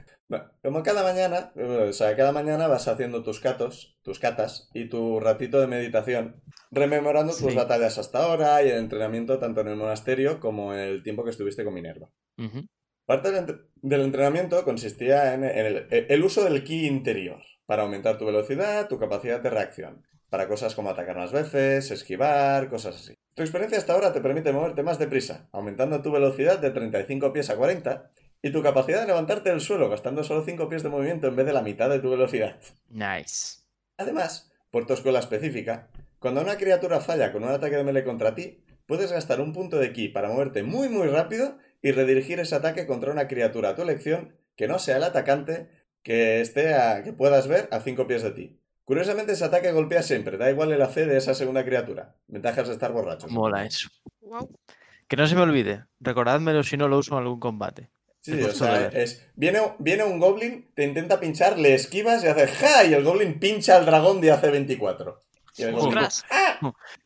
Speaker 1: Como cada mañana, eh, o sea, cada mañana vas haciendo tus catos, tus catas y tu ratito de meditación, rememorando tus
Speaker 2: Sí.
Speaker 1: batallas hasta ahora y el entrenamiento tanto en el monasterio como en el tiempo que estuviste con Minerva.
Speaker 2: Ujú.
Speaker 1: Parte del, entre- del entrenamiento consistía en, en el, el uso del ki interior, para aumentar tu velocidad, tu capacidad de reacción, para cosas como atacar más veces, esquivar, cosas así. Tu experiencia hasta ahora te permite moverte más deprisa, aumentando tu velocidad de 35 pies a 40, y tu capacidad de levantarte del suelo, gastando solo 5 pies de movimiento en vez de la mitad de tu velocidad.
Speaker 2: Nice.
Speaker 1: Además, por tu escuela específica, cuando una criatura falla con un ataque de melee contra ti, puedes gastar un punto de ki para moverte muy muy rápido y redirigir ese ataque contra una criatura a tu elección que no sea el atacante que esté a, que puedas ver a 5 pies de ti. Curiosamente ese ataque golpea siempre, da igual el AC de esa segunda criatura. Ventajas de estar borrachos.
Speaker 2: Mola eso. Que no se me olvide. Recordádmelo si no lo uso en algún combate.
Speaker 1: Sí,
Speaker 2: Es
Speaker 1: o sea, es, viene, viene un goblin, te intenta pinchar, le esquivas y hace ¡ja! Y el goblin pincha al dragón de hace 24. Y el goblin,
Speaker 3: Ostras.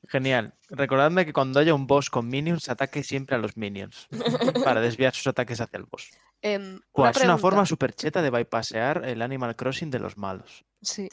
Speaker 2: Genial. Recordadme que cuando haya un boss con minions, ataque siempre a los minions. [LAUGHS] para desviar sus ataques hacia el boss.
Speaker 3: Em,
Speaker 2: Pues es una forma súper cheta de bypassear el Animal Crossing de los malos.
Speaker 3: Sí.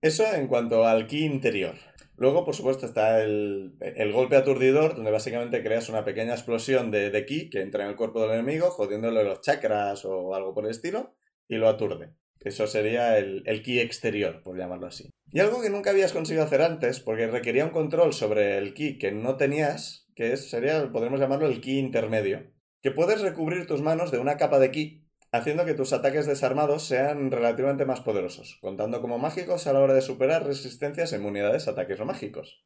Speaker 1: Eso en cuanto al ki interior. Luego, por supuesto, está el, el golpe aturdidor, donde básicamente creas una pequeña explosión de, ki que entra en el cuerpo del enemigo, jodiéndole los chakras o algo por el estilo, y lo aturde. Eso sería el, el ki exterior, por llamarlo así. Y algo que nunca habías conseguido hacer antes, porque requería un control sobre el ki que no tenías, que es, sería, podríamos llamarlo el ki intermedio, que puedes recubrir tus manos de una capa de ki haciendo que tus ataques desarmados sean relativamente más poderosos, contando como mágicos a la hora de superar resistencias e inmunidades a ataques no mágicos.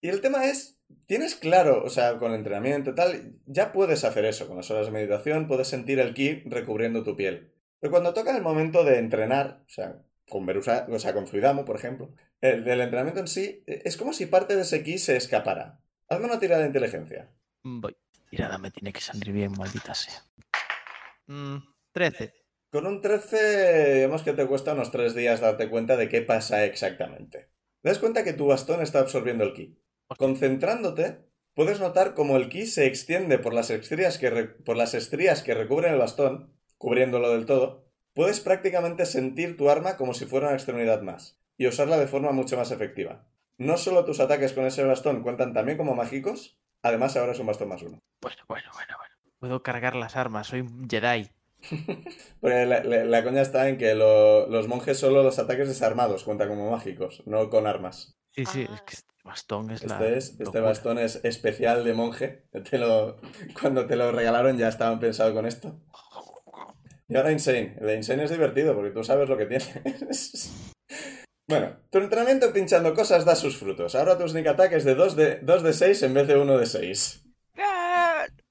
Speaker 1: Y el tema es, tienes claro, o sea, con el entrenamiento y tal, ya puedes hacer eso, con las horas de meditación puedes sentir el ki recubriendo tu piel. Pero cuando toca el momento de entrenar, o sea, con Verusa, o sea, con Zuidamu, por ejemplo, el del entrenamiento en sí, es como si parte de ese ki se escapara. Hazme una tirada de inteligencia.
Speaker 2: Voy. Tirada me tiene que salir bien, maldita sea. Mm, 13.
Speaker 1: Con un 13, digamos que te cuesta unos 3 días darte cuenta de qué pasa exactamente. Te das cuenta que tu bastón está absorbiendo el ki. Concentrándote, puedes notar cómo el ki se extiende por las estrías que, re- por las estrías que recubren el bastón, cubriéndolo del todo. Puedes prácticamente sentir tu arma como si fuera una extremidad más, y usarla de forma mucho más efectiva. No solo tus ataques con ese bastón cuentan también como mágicos, además ahora es un bastón más uno.
Speaker 2: Bueno, bueno, bueno, bueno. Puedo cargar las armas, soy un Jedi. [LAUGHS]
Speaker 1: Porque la, la- la coña está en que lo- los monjes solo los ataques desarmados cuentan como mágicos, no con armas.
Speaker 2: Sí, sí,
Speaker 5: Ah.
Speaker 2: es que este bastón es la.
Speaker 1: Este, es, este bastón es especial de monje. [LAUGHS] Te lo- cuando te lo regalaron ya estaban pensados con esto. Y ahora Insane. El de Insane es divertido porque tú sabes lo que tienes. [LAUGHS] Bueno, tu entrenamiento pinchando cosas da sus frutos. Ahora tu sneak attack es de 2 de, 2 de 6 en vez de 1 de 6.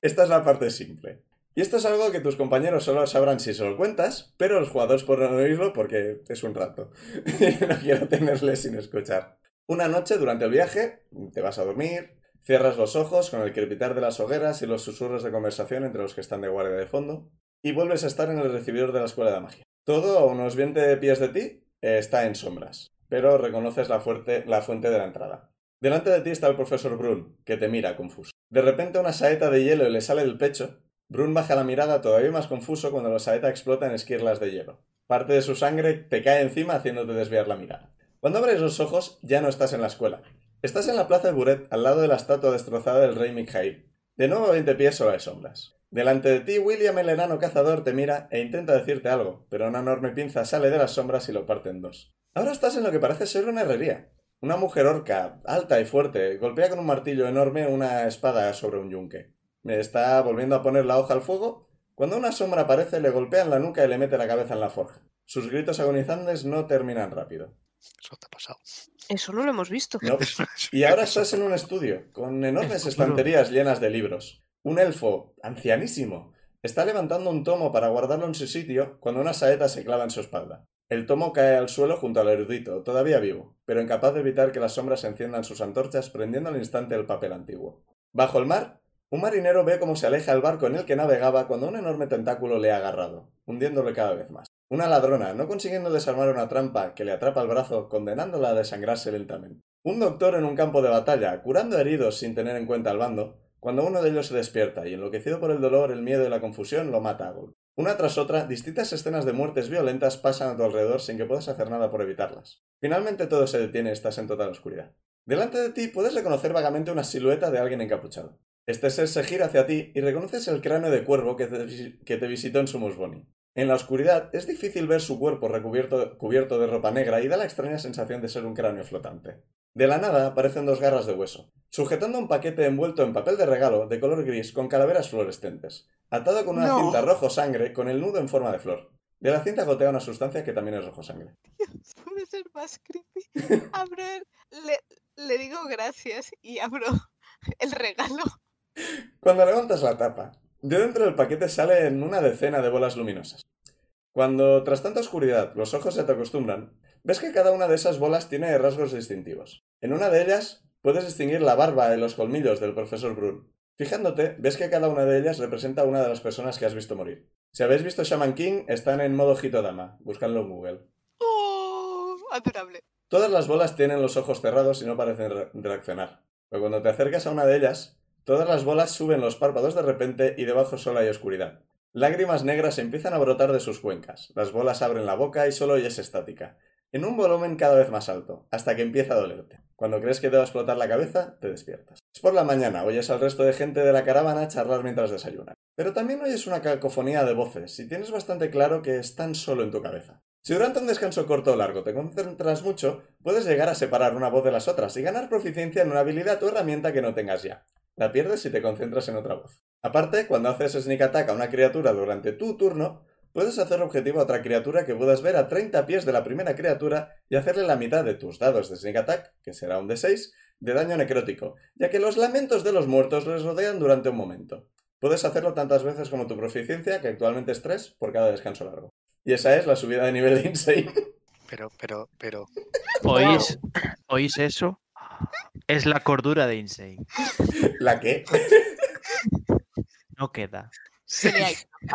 Speaker 1: Esta es la parte simple. Y esto es algo que tus compañeros solo sabrán si se lo cuentas, pero los jugadores podrán oírlo porque es un rato. [LAUGHS] No quiero tenerles sin escuchar. Una noche durante el viaje, te vas a dormir, cierras los ojos con el crepitar de las hogueras y los susurros de conversación entre los que están de guardia de fondo, y vuelves a estar en el recibidor de la escuela de magia. Todo a unos 20 pies de ti está en sombras, pero reconoces la, la fuente de la entrada. Delante de ti está el profesor Brun, que te mira confuso. De repente una saeta de hielo le sale del pecho. Brun baja la mirada todavía más confuso cuando la saeta explota en esquirlas de hielo. Parte de su sangre te cae encima haciéndote desviar la mirada. Cuando abres los ojos ya no estás en la escuela. Estás en la plaza de Buret, al lado de la estatua destrozada del rey Mikhail. De nuevo a 20 pies solo hay sombras. Delante de ti, William el enano cazador te mira e intenta decirte algo, pero una enorme pinza sale de las sombras y lo parte en dos. Ahora estás en lo que parece ser una herrería. Una mujer orca, alta y fuerte, golpea con un martillo enorme una espada sobre un yunque. Está volviendo a poner la hoja al fuego cuando una sombra aparece, le golpea en la nuca y le mete la cabeza en la forja. Sus gritos agonizantes no terminan rápido.
Speaker 6: Eso te ha pasado.
Speaker 3: Eso no lo hemos visto.
Speaker 1: No. Y ahora estás en un estudio, con enormes estanterías llenas de libros. Un elfo, ancianísimo, está levantando un tomo para guardarlo en su sitio cuando una saeta se clava en su espalda. El tomo cae al suelo junto al erudito, todavía vivo, pero incapaz de evitar que las sombras enciendan sus antorchas prendiendo al instante el papel antiguo. Bajo el mar, un marinero ve cómo se aleja el barco en el que navegaba cuando un enorme tentáculo le ha agarrado, hundiéndole cada vez más. Una ladrona, no consiguiendo desarmar una trampa que le atrapa el brazo, condenándola a desangrarse lentamente. Un doctor en un campo de batalla, curando heridos sin tener en cuenta al bando, cuando uno de ellos se despierta y enloquecido por el dolor, el miedo y la confusión, lo mata a golpe. Una tras otra, distintas escenas de muertes violentas pasan a tu alrededor sin que puedas hacer nada por evitarlas. Finalmente todo se detiene y estás en total oscuridad. Delante de ti puedes reconocer vagamente una silueta de alguien encapuchado. Este ser se gira hacia ti y reconoces el cráneo de cuervo que te, visitó en su Musboni. En la oscuridad es difícil ver su cuerpo recubierto cubierto de ropa negra y da la extraña sensación de ser un cráneo flotante. De la nada aparecen dos garras de hueso, sujetando un paquete envuelto en papel de regalo de color gris con calaveras fluorescentes, atado con una
Speaker 5: No.
Speaker 1: cinta rojo sangre con el nudo en forma de flor. De la cinta gotea una sustancia que también es rojo sangre. [LAUGHS]
Speaker 5: Puede ser más creepy. Abro el- le, le digo gracias y abro [LAUGHS] el regalo.
Speaker 1: Cuando levantas la tapa, de dentro del paquete salen una decena de bolas luminosas. Cuando, tras tanta oscuridad, los ojos se te acostumbran, ves que cada una de esas bolas tiene rasgos distintivos. En una de ellas puedes distinguir la barba y los colmillos del profesor Brun. Fijándote, ves que cada una de ellas representa a una de las personas que has visto morir. Si habéis visto Shaman King, están en modo Hitodama. Buscadlo en Google.
Speaker 4: ¡Oh! Adorable.
Speaker 1: Todas las bolas tienen los ojos cerrados y no parecen re- reaccionar. Pero cuando te acercas a una de ellas, todas las bolas suben los párpados de repente y debajo solo hay oscuridad. Lágrimas negras empiezan a brotar de sus cuencas. Las bolas abren la boca y solo oyes estática. En un volumen cada vez más alto, hasta que empieza a dolerte. Cuando crees que te va a explotar la cabeza, te despiertas. Es por la mañana, oyes al resto de gente de la caravana charlar mientras desayunan. Pero también oyes una cacofonía de voces y tienes bastante claro que están solo en tu cabeza. Si durante un descanso corto o largo te concentras mucho, puedes llegar a separar una voz de las otras y ganar proficiencia en una habilidad o herramienta que no tengas ya. La pierdes si te concentras en otra voz. Aparte, cuando haces sneak attack a una criatura durante tu turno, puedes hacer objetivo a otra criatura que puedas ver a 30 pies de la primera criatura y hacerle la mitad de tus dados de sneak attack, que será un D6, de daño necrótico, ya que los lamentos de los muertos les rodean durante un momento. Puedes hacerlo tantas veces como tu proficiencia, que actualmente es 3, por cada descanso largo. Y esa es la subida de nivel de Insane. [LAUGHS]
Speaker 6: Pero, pero, pero.
Speaker 2: ¿Oís, ¿Oís eso? Es la cordura de Insane.
Speaker 1: ¿La qué?
Speaker 2: No queda.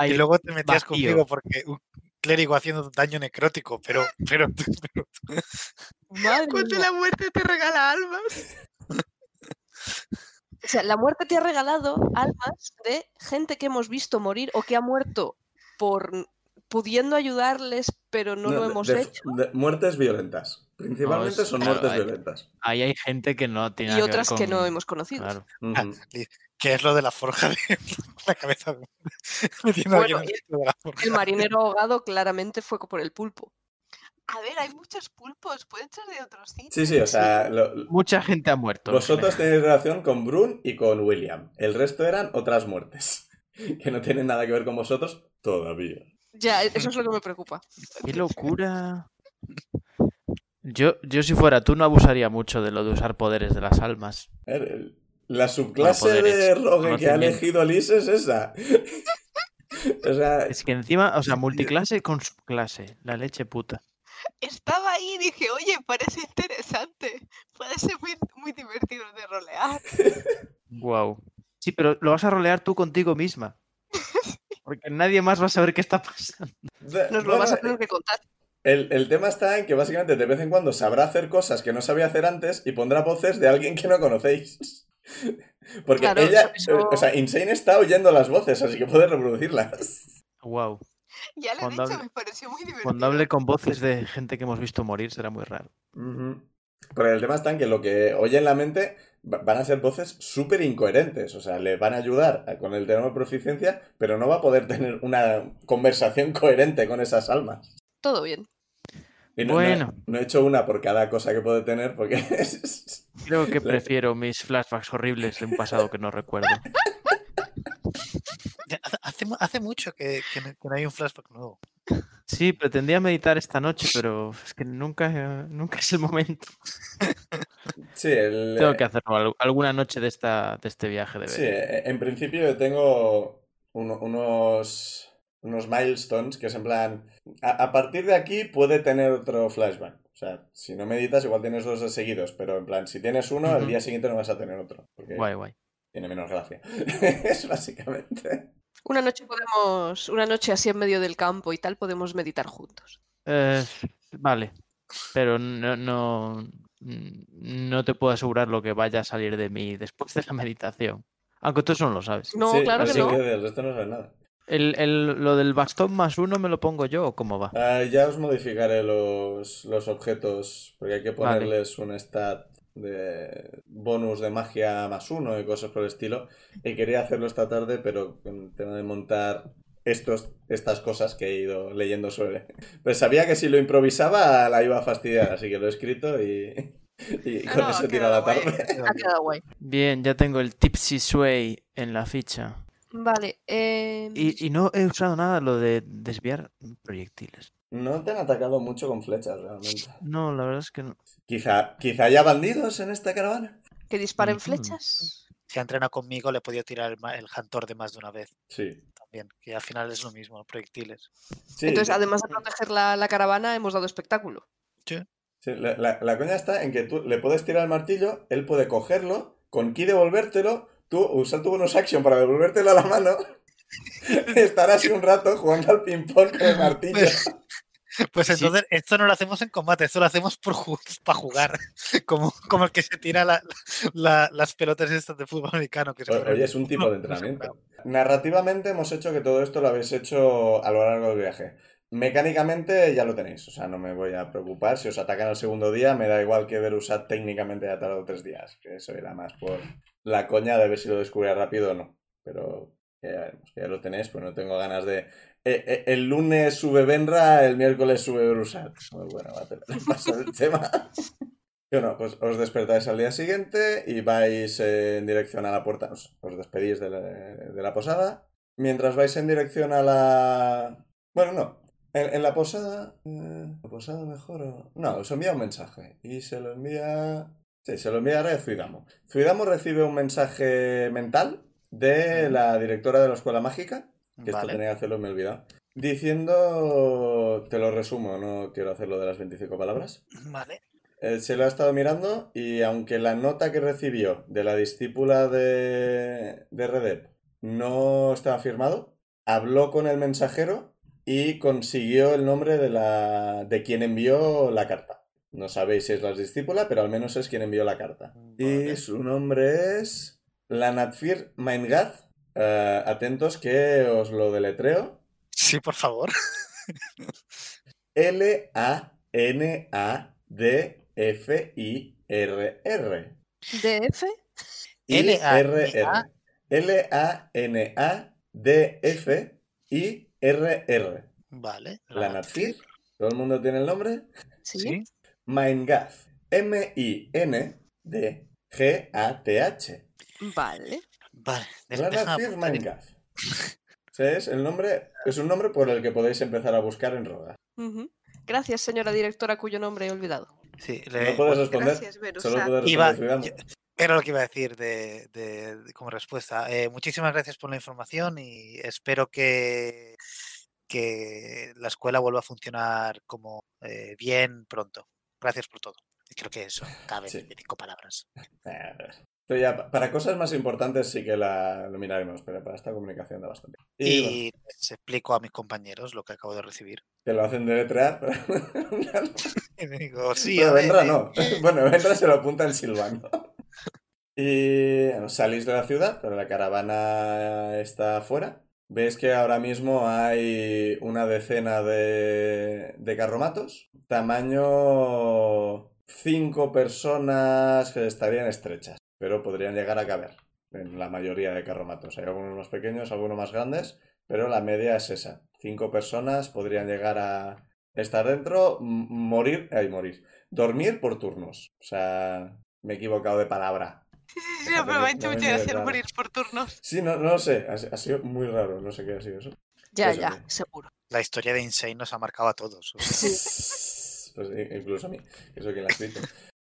Speaker 6: Y [LAUGHS] luego te metías
Speaker 2: vacío.
Speaker 6: conmigo porque un clérigo haciendo daño necrótico, pero, pero, [LAUGHS] pero-
Speaker 4: Cuando la muerte te regala almas. [LAUGHS]
Speaker 3: O sea, la muerte te ha regalado almas de gente que hemos visto morir o que ha muerto por pudiendo ayudarles, pero no, lo hemos
Speaker 1: de-
Speaker 3: hecho.
Speaker 1: de- muertes violentas. Principalmente
Speaker 2: No, es-
Speaker 1: son
Speaker 2: claro,
Speaker 1: muertes
Speaker 2: hay-
Speaker 1: violentas.
Speaker 2: Ahí hay gente que no tiene
Speaker 3: Y
Speaker 2: nada que ver
Speaker 3: otras que no hemos conocido.
Speaker 2: Claro.
Speaker 6: Que es lo de la forja de [LAUGHS] la cabeza de- [LAUGHS]
Speaker 3: Bueno,
Speaker 6: de la forja.
Speaker 3: El marinero ahogado claramente fue por el pulpo.
Speaker 4: A ver, hay muchos pulpos. Pueden ser de otros sitios.
Speaker 1: Sí, sí, o sea, lo-
Speaker 2: Mucha gente ha muerto.
Speaker 1: vosotros tenéis relación con Brun y con William. El resto eran otras muertes. [LAUGHS] Que no tienen nada que ver con vosotros todavía.
Speaker 3: Ya, eso es lo que me preocupa.
Speaker 2: ¡Qué locura! Yo, yo si fuera tú no abusaría mucho de lo de usar poderes de las almas.
Speaker 1: A ver, el- La subclase
Speaker 2: Bueno,
Speaker 1: de Rogue que ha elegido Liz es esa. [LAUGHS] o sea,
Speaker 2: Es que encima, o sea, multiclase con subclase. La leche puta.
Speaker 4: Estaba ahí y dije, oye, parece interesante. Puede ser muy, muy divertido de rolear. [LAUGHS]
Speaker 2: Wow. Sí, pero lo vas a rolear tú contigo misma. [LAUGHS] Porque nadie más va a saber qué está pasando.
Speaker 3: Nos lo vas a tener que contar.
Speaker 1: el, el tema está en que básicamente de vez en cuando sabrá hacer cosas que no sabía hacer antes y pondrá voces de alguien que no conocéis. Porque
Speaker 3: Claro,
Speaker 1: ella,
Speaker 3: eso- eso-
Speaker 1: o sea, Insane está oyendo las voces, así que puede reproducirlas.
Speaker 2: Wow.
Speaker 4: Ya le he
Speaker 2: Cuando
Speaker 4: dicho,
Speaker 2: hable-
Speaker 4: me pareció muy divertido.
Speaker 2: Cuando hable con voces de gente que hemos visto morir será muy raro.
Speaker 1: Ujú. Pero el tema está en que lo que oye en la mente va- van a ser voces súper incoherentes. O sea, le van a ayudar con el tema de proficiencia, pero no va a poder tener una conversación coherente con esas almas.
Speaker 3: Todo bien.
Speaker 1: No,
Speaker 2: Bueno.
Speaker 1: no he hecho una por cada cosa que puede tener, porque [LAUGHS]
Speaker 2: Creo que [LAUGHS] prefiero mis flashbacks horribles de un pasado que no recuerdo. [LAUGHS]
Speaker 6: Hace- Hace, mu- hace mucho que, que no, que no hay un flashback nuevo.
Speaker 2: Sí, pretendía meditar esta noche, pero es que nunca, eh, nunca es el momento.
Speaker 1: Sí, el-
Speaker 2: Tengo que hacerlo al- alguna noche de, esta, de este viaje de
Speaker 1: Sí,
Speaker 2: ver.
Speaker 1: eh, en principio tengo uno- unos, unos milestones que es en plan, a, a partir de aquí puede tener otro flashback. O sea, si no meditas igual tienes dos de seguidos, pero en plan, si tienes uno, al día siguiente no vas a tener otro, porque
Speaker 2: Guay, guay.
Speaker 1: tiene menos gracia. [LAUGHS] es básicamente.
Speaker 3: Una noche podemos, una noche así en medio del campo y tal, podemos meditar juntos.
Speaker 2: Eh, vale, pero no, no, no te puedo asegurar lo que vaya a salir de mí después de la meditación. Aunque tú eso no lo sabes.
Speaker 3: No,
Speaker 1: Sí,
Speaker 3: claro que no.
Speaker 1: que del resto no sabes nada.
Speaker 2: El, el- lo del bastón más uno me lo pongo yo o cómo va.
Speaker 1: Ah, ya os modificaré los, los objetos, porque hay que
Speaker 2: Vale.
Speaker 1: ponerles un stat de bonus de magia más uno y cosas por el estilo. Y quería hacerlo esta tarde, pero con el tema de montar estos, estas cosas que he ido leyendo sobre. Pues sabía que si lo improvisaba la iba a fastidiar, así que lo he escrito y, y
Speaker 4: No,
Speaker 1: con
Speaker 4: no,
Speaker 1: eso
Speaker 4: ha
Speaker 1: tiro la tarde.
Speaker 3: Ha quedado guay.
Speaker 2: Bien, ya tengo el Tipsy Sway en la ficha.
Speaker 3: Vale. eh,
Speaker 2: Y, y no he usado nada lo de desviar proyectiles.
Speaker 1: No te han atacado mucho con flechas, realmente.
Speaker 2: No, la verdad es que no.
Speaker 1: Quizá, quizá haya bandidos en esta caravana.
Speaker 3: que disparen flechas.
Speaker 6: Si ha entrenado conmigo, le he podido tirar el, el Hunter de más de una vez
Speaker 1: Sí.
Speaker 6: también, que al final es lo mismo, proyectiles.
Speaker 1: Sí,
Speaker 3: Entonces,
Speaker 1: sí.
Speaker 3: además de proteger la, la caravana, hemos dado espectáculo.
Speaker 1: Sí, la, la- la coña está en que tú le puedes tirar el martillo, él puede cogerlo, con ki devolvértelo, tú usar tu bonus action para devolvértelo a la mano [LAUGHS] Estar así un rato jugando al ping-pong con el martillo.
Speaker 6: Pues, pues
Speaker 2: Sí.
Speaker 6: entonces, esto no lo hacemos en combate, esto lo hacemos por para jugar. [LAUGHS] Como, como el que se tira la- la- las pelotas estas de fútbol americano. Que se.
Speaker 1: Oye, es un tipo de [LAUGHS] entrenamiento. Narrativamente hemos hecho que todo esto lo habéis hecho a lo largo del viaje. Mecánicamente ya lo tenéis, o sea, no me voy a preocupar. Si os atacan el segundo día, me da igual que Verusat técnicamente haya tardado tres días. Que eso era más por la coña de ver si lo descubría rápido o no. Pero ya veremos, que ya lo tenéis, pues no tengo ganas de. eh, eh, el lunes sube Benra, el miércoles sube Verusat. Pues bueno, va a tener pasar el tema. [LAUGHS] Bueno, pues os despertáis al día siguiente y vais en dirección a la puerta. Os, os despedís de la, de la posada. Mientras vais en dirección a la. Bueno, no. En, en la posada. eh, ¿La posada mejor o.? No, os envía un mensaje. Y se lo envía. Sí, se lo enviará a Zuidamo. Zuidamo recibe un mensaje mental de la directora de la escuela mágica. Que esto tenía que hacerlo, me he olvidado. Diciendo. Te lo resumo, no quiero hacerlo de las 25 palabras.
Speaker 6: Vale.
Speaker 1: Eh, se lo ha estado mirando y aunque la nota que recibió de la discípula de, de Redep no estaba firmado, habló con el mensajero y consiguió el nombre de, la, de quien envió la carta. No sabéis si es la discípula, pero al menos es quien envió la carta.
Speaker 6: Vale.
Speaker 1: Y su nombre es Lanatfir Maingath. Eh, atentos que os lo deletreo.
Speaker 6: Sí, por favor.
Speaker 1: L-A-N-A-D-F-I-R-R.
Speaker 3: DF.
Speaker 1: I-R-R. L-A-N-A-D-F-I-R-R.
Speaker 6: Vale.
Speaker 1: La. ¿Todo el mundo tiene el nombre?
Speaker 3: Sí.
Speaker 6: Sí.
Speaker 1: Maingath. M-I-N-D-G-A-T-H.
Speaker 3: Vale.
Speaker 6: Vale.
Speaker 1: Maingath. O sea, es el nombre, es un nombre por el que podéis empezar a buscar en Roda.
Speaker 3: Gracias, señora directora, cuyo nombre he olvidado.
Speaker 6: Sí,
Speaker 1: No puedes responder.
Speaker 4: Gracias,
Speaker 1: Solo puedes
Speaker 6: Iba-
Speaker 1: responder
Speaker 6: yo- Era lo que iba a decir de, de- de- como respuesta. Eh, muchísimas gracias por la información y espero que, que la escuela vuelva a funcionar como eh, bien pronto. Gracias por todo. Creo que eso cabe
Speaker 1: Sí.
Speaker 6: en cinco palabras. [LAUGHS]
Speaker 1: Pero ya, pa- para cosas más importantes sí que la, lo miraremos, pero para esta comunicación da bastante. Y, bueno,
Speaker 6: Y les explico a mis compañeros lo que acabo de recibir.
Speaker 1: te lo hacen deletrear. [LAUGHS] [LAUGHS]
Speaker 6: Y me digo, sí,
Speaker 1: bueno, Vendra no. Bueno, Vendra se lo apunta en silbando. Y salís de la ciudad, pero la caravana está afuera. Veis que ahora mismo hay una decena de, de carromatos. Tamaño cinco personas que estarían estrechas, pero podrían llegar a caber en la mayoría de carromatos. Hay algunos más pequeños, algunos más grandes, pero la media es esa. Cinco personas podrían llegar a estar dentro, morir, ay, morir, dormir por turnos. O sea, me he equivocado de palabra.
Speaker 4: Sí, sí, sí, pero me ha hecho
Speaker 1: No
Speaker 4: mucha gracia morir por turnos.
Speaker 1: Sí, no, no lo sé, ha, ha sido muy raro, no sé qué ha sido eso.
Speaker 3: Ya,
Speaker 1: Eso
Speaker 3: ya,
Speaker 1: sí.
Speaker 3: seguro.
Speaker 6: la historia de Insane nos ha marcado a todos. o sea, [LAUGHS]
Speaker 1: Pues, incluso a mí, que soy quien la ha escrito.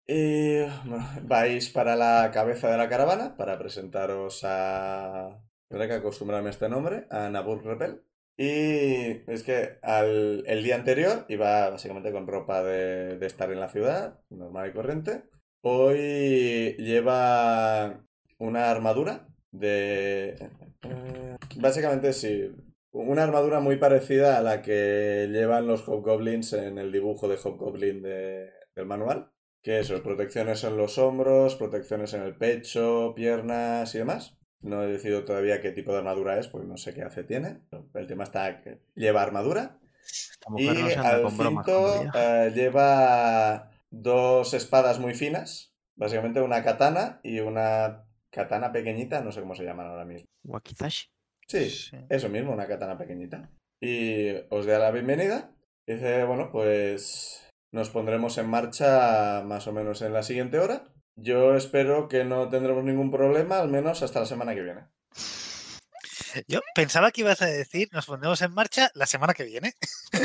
Speaker 1: Y bueno, vais para la cabeza de la caravana para presentaros a. Tendré que acostumbrarme a este nombre, a Nabur Repel. Y es que al, el día anterior iba básicamente con ropa de, de estar en la ciudad, normal y corriente. Hoy lleva una armadura de... eh, Básicamente sí, una armadura muy parecida a la que llevan los Hobgoblins en el dibujo de Hobgoblin de- del manual. Que eso, protecciones en los hombros, protecciones en el pecho, piernas y demás. No he decidido todavía qué tipo de armadura es, porque no sé qué hace tiene. El tema está que lleva armadura. Y al cinto eh, lleva dos espadas muy finas. Básicamente una katana y una katana pequeñita, no sé cómo se llaman ahora mismo.
Speaker 2: Wakizashi.
Speaker 1: Sí,
Speaker 6: Sí.
Speaker 1: eso mismo, una katana pequeñita. Y os da la bienvenida. Dice, bueno, pues nos pondremos en marcha más o menos en la siguiente hora. Yo espero que no tendremos ningún problema, al menos hasta la semana que viene. [LAUGHS]
Speaker 6: Yo pensaba que ibas a decir, nos pondremos en marcha la semana que viene.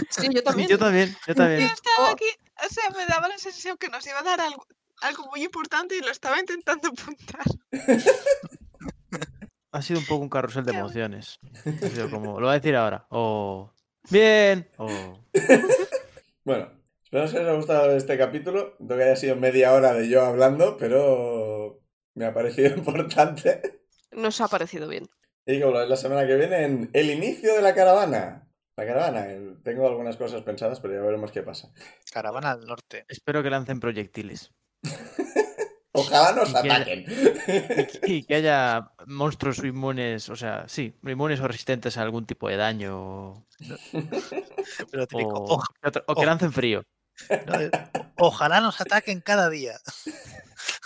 Speaker 3: Sí, yo [LAUGHS] también.
Speaker 2: Yo también, yo también.
Speaker 4: Yo estaba
Speaker 3: Oh.
Speaker 4: aquí, o sea, me daba la sensación que nos iba a dar algo, algo muy importante y lo estaba intentando apuntar. [LAUGHS]
Speaker 2: Ha sido un poco un carrusel de emociones. Ha sido como, lo voy a decir ahora. O bien, o [LAUGHS]
Speaker 1: Bueno, espero que os haya gustado este capítulo. No que haya sido media hora de yo hablando, pero me ha parecido importante.
Speaker 3: Nos ha parecido bien.
Speaker 1: Y ves la semana que viene en el inicio de la caravana. La caravana, tengo algunas cosas pensadas, pero ya veremos qué pasa.
Speaker 6: Caravana al norte.
Speaker 2: Espero que lancen proyectiles. [LAUGHS]
Speaker 1: Ojalá nos
Speaker 2: Y que-
Speaker 1: ataquen.
Speaker 2: Y que haya monstruos inmunes, o sea, sí, inmunes o resistentes a algún tipo de daño. O,
Speaker 6: Pero típico,
Speaker 2: o-
Speaker 6: "Oj-
Speaker 2: que o que lancen frío.
Speaker 6: no, eh, ojalá nos ataquen cada día.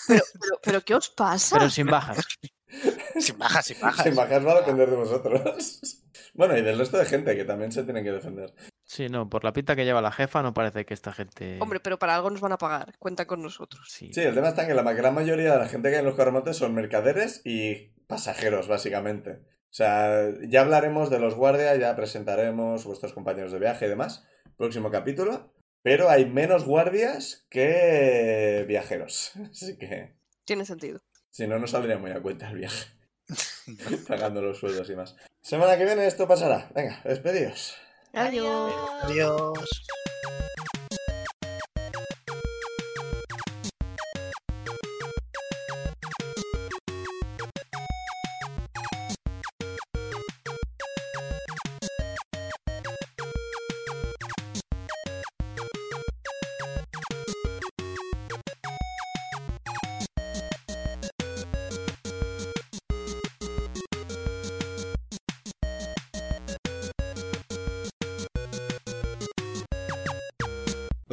Speaker 3: Pero, pero, pero ¿qué os pasa?
Speaker 2: Pero sin bajas. [LAUGHS]
Speaker 6: Sin bajas, sin bajas.
Speaker 1: Sin bajas va a depender de vosotros. [LAUGHS] Bueno, y del resto de gente que también se tienen que defender.
Speaker 2: Sí, no, por la pinta que lleva la jefa no parece que esta gente...
Speaker 3: Hombre, pero para algo nos van a pagar. Cuenta con nosotros.
Speaker 2: Sí.
Speaker 1: Sí, el tema está en que la gran mayoría de la gente que hay en los corremontes son mercaderes y pasajeros, básicamente. O sea, ya hablaremos de los guardias, ya presentaremos vuestros compañeros de viaje y demás. Próximo capítulo. Pero hay menos guardias que viajeros. [LAUGHS] Así que,
Speaker 3: Tiene sentido.
Speaker 1: si no, no saldría muy a cuenta el viaje. [LAUGHS] Pagando los sueldos y más. Semana que viene esto pasará. Venga, despedidos.
Speaker 3: Adiós.
Speaker 6: Adiós.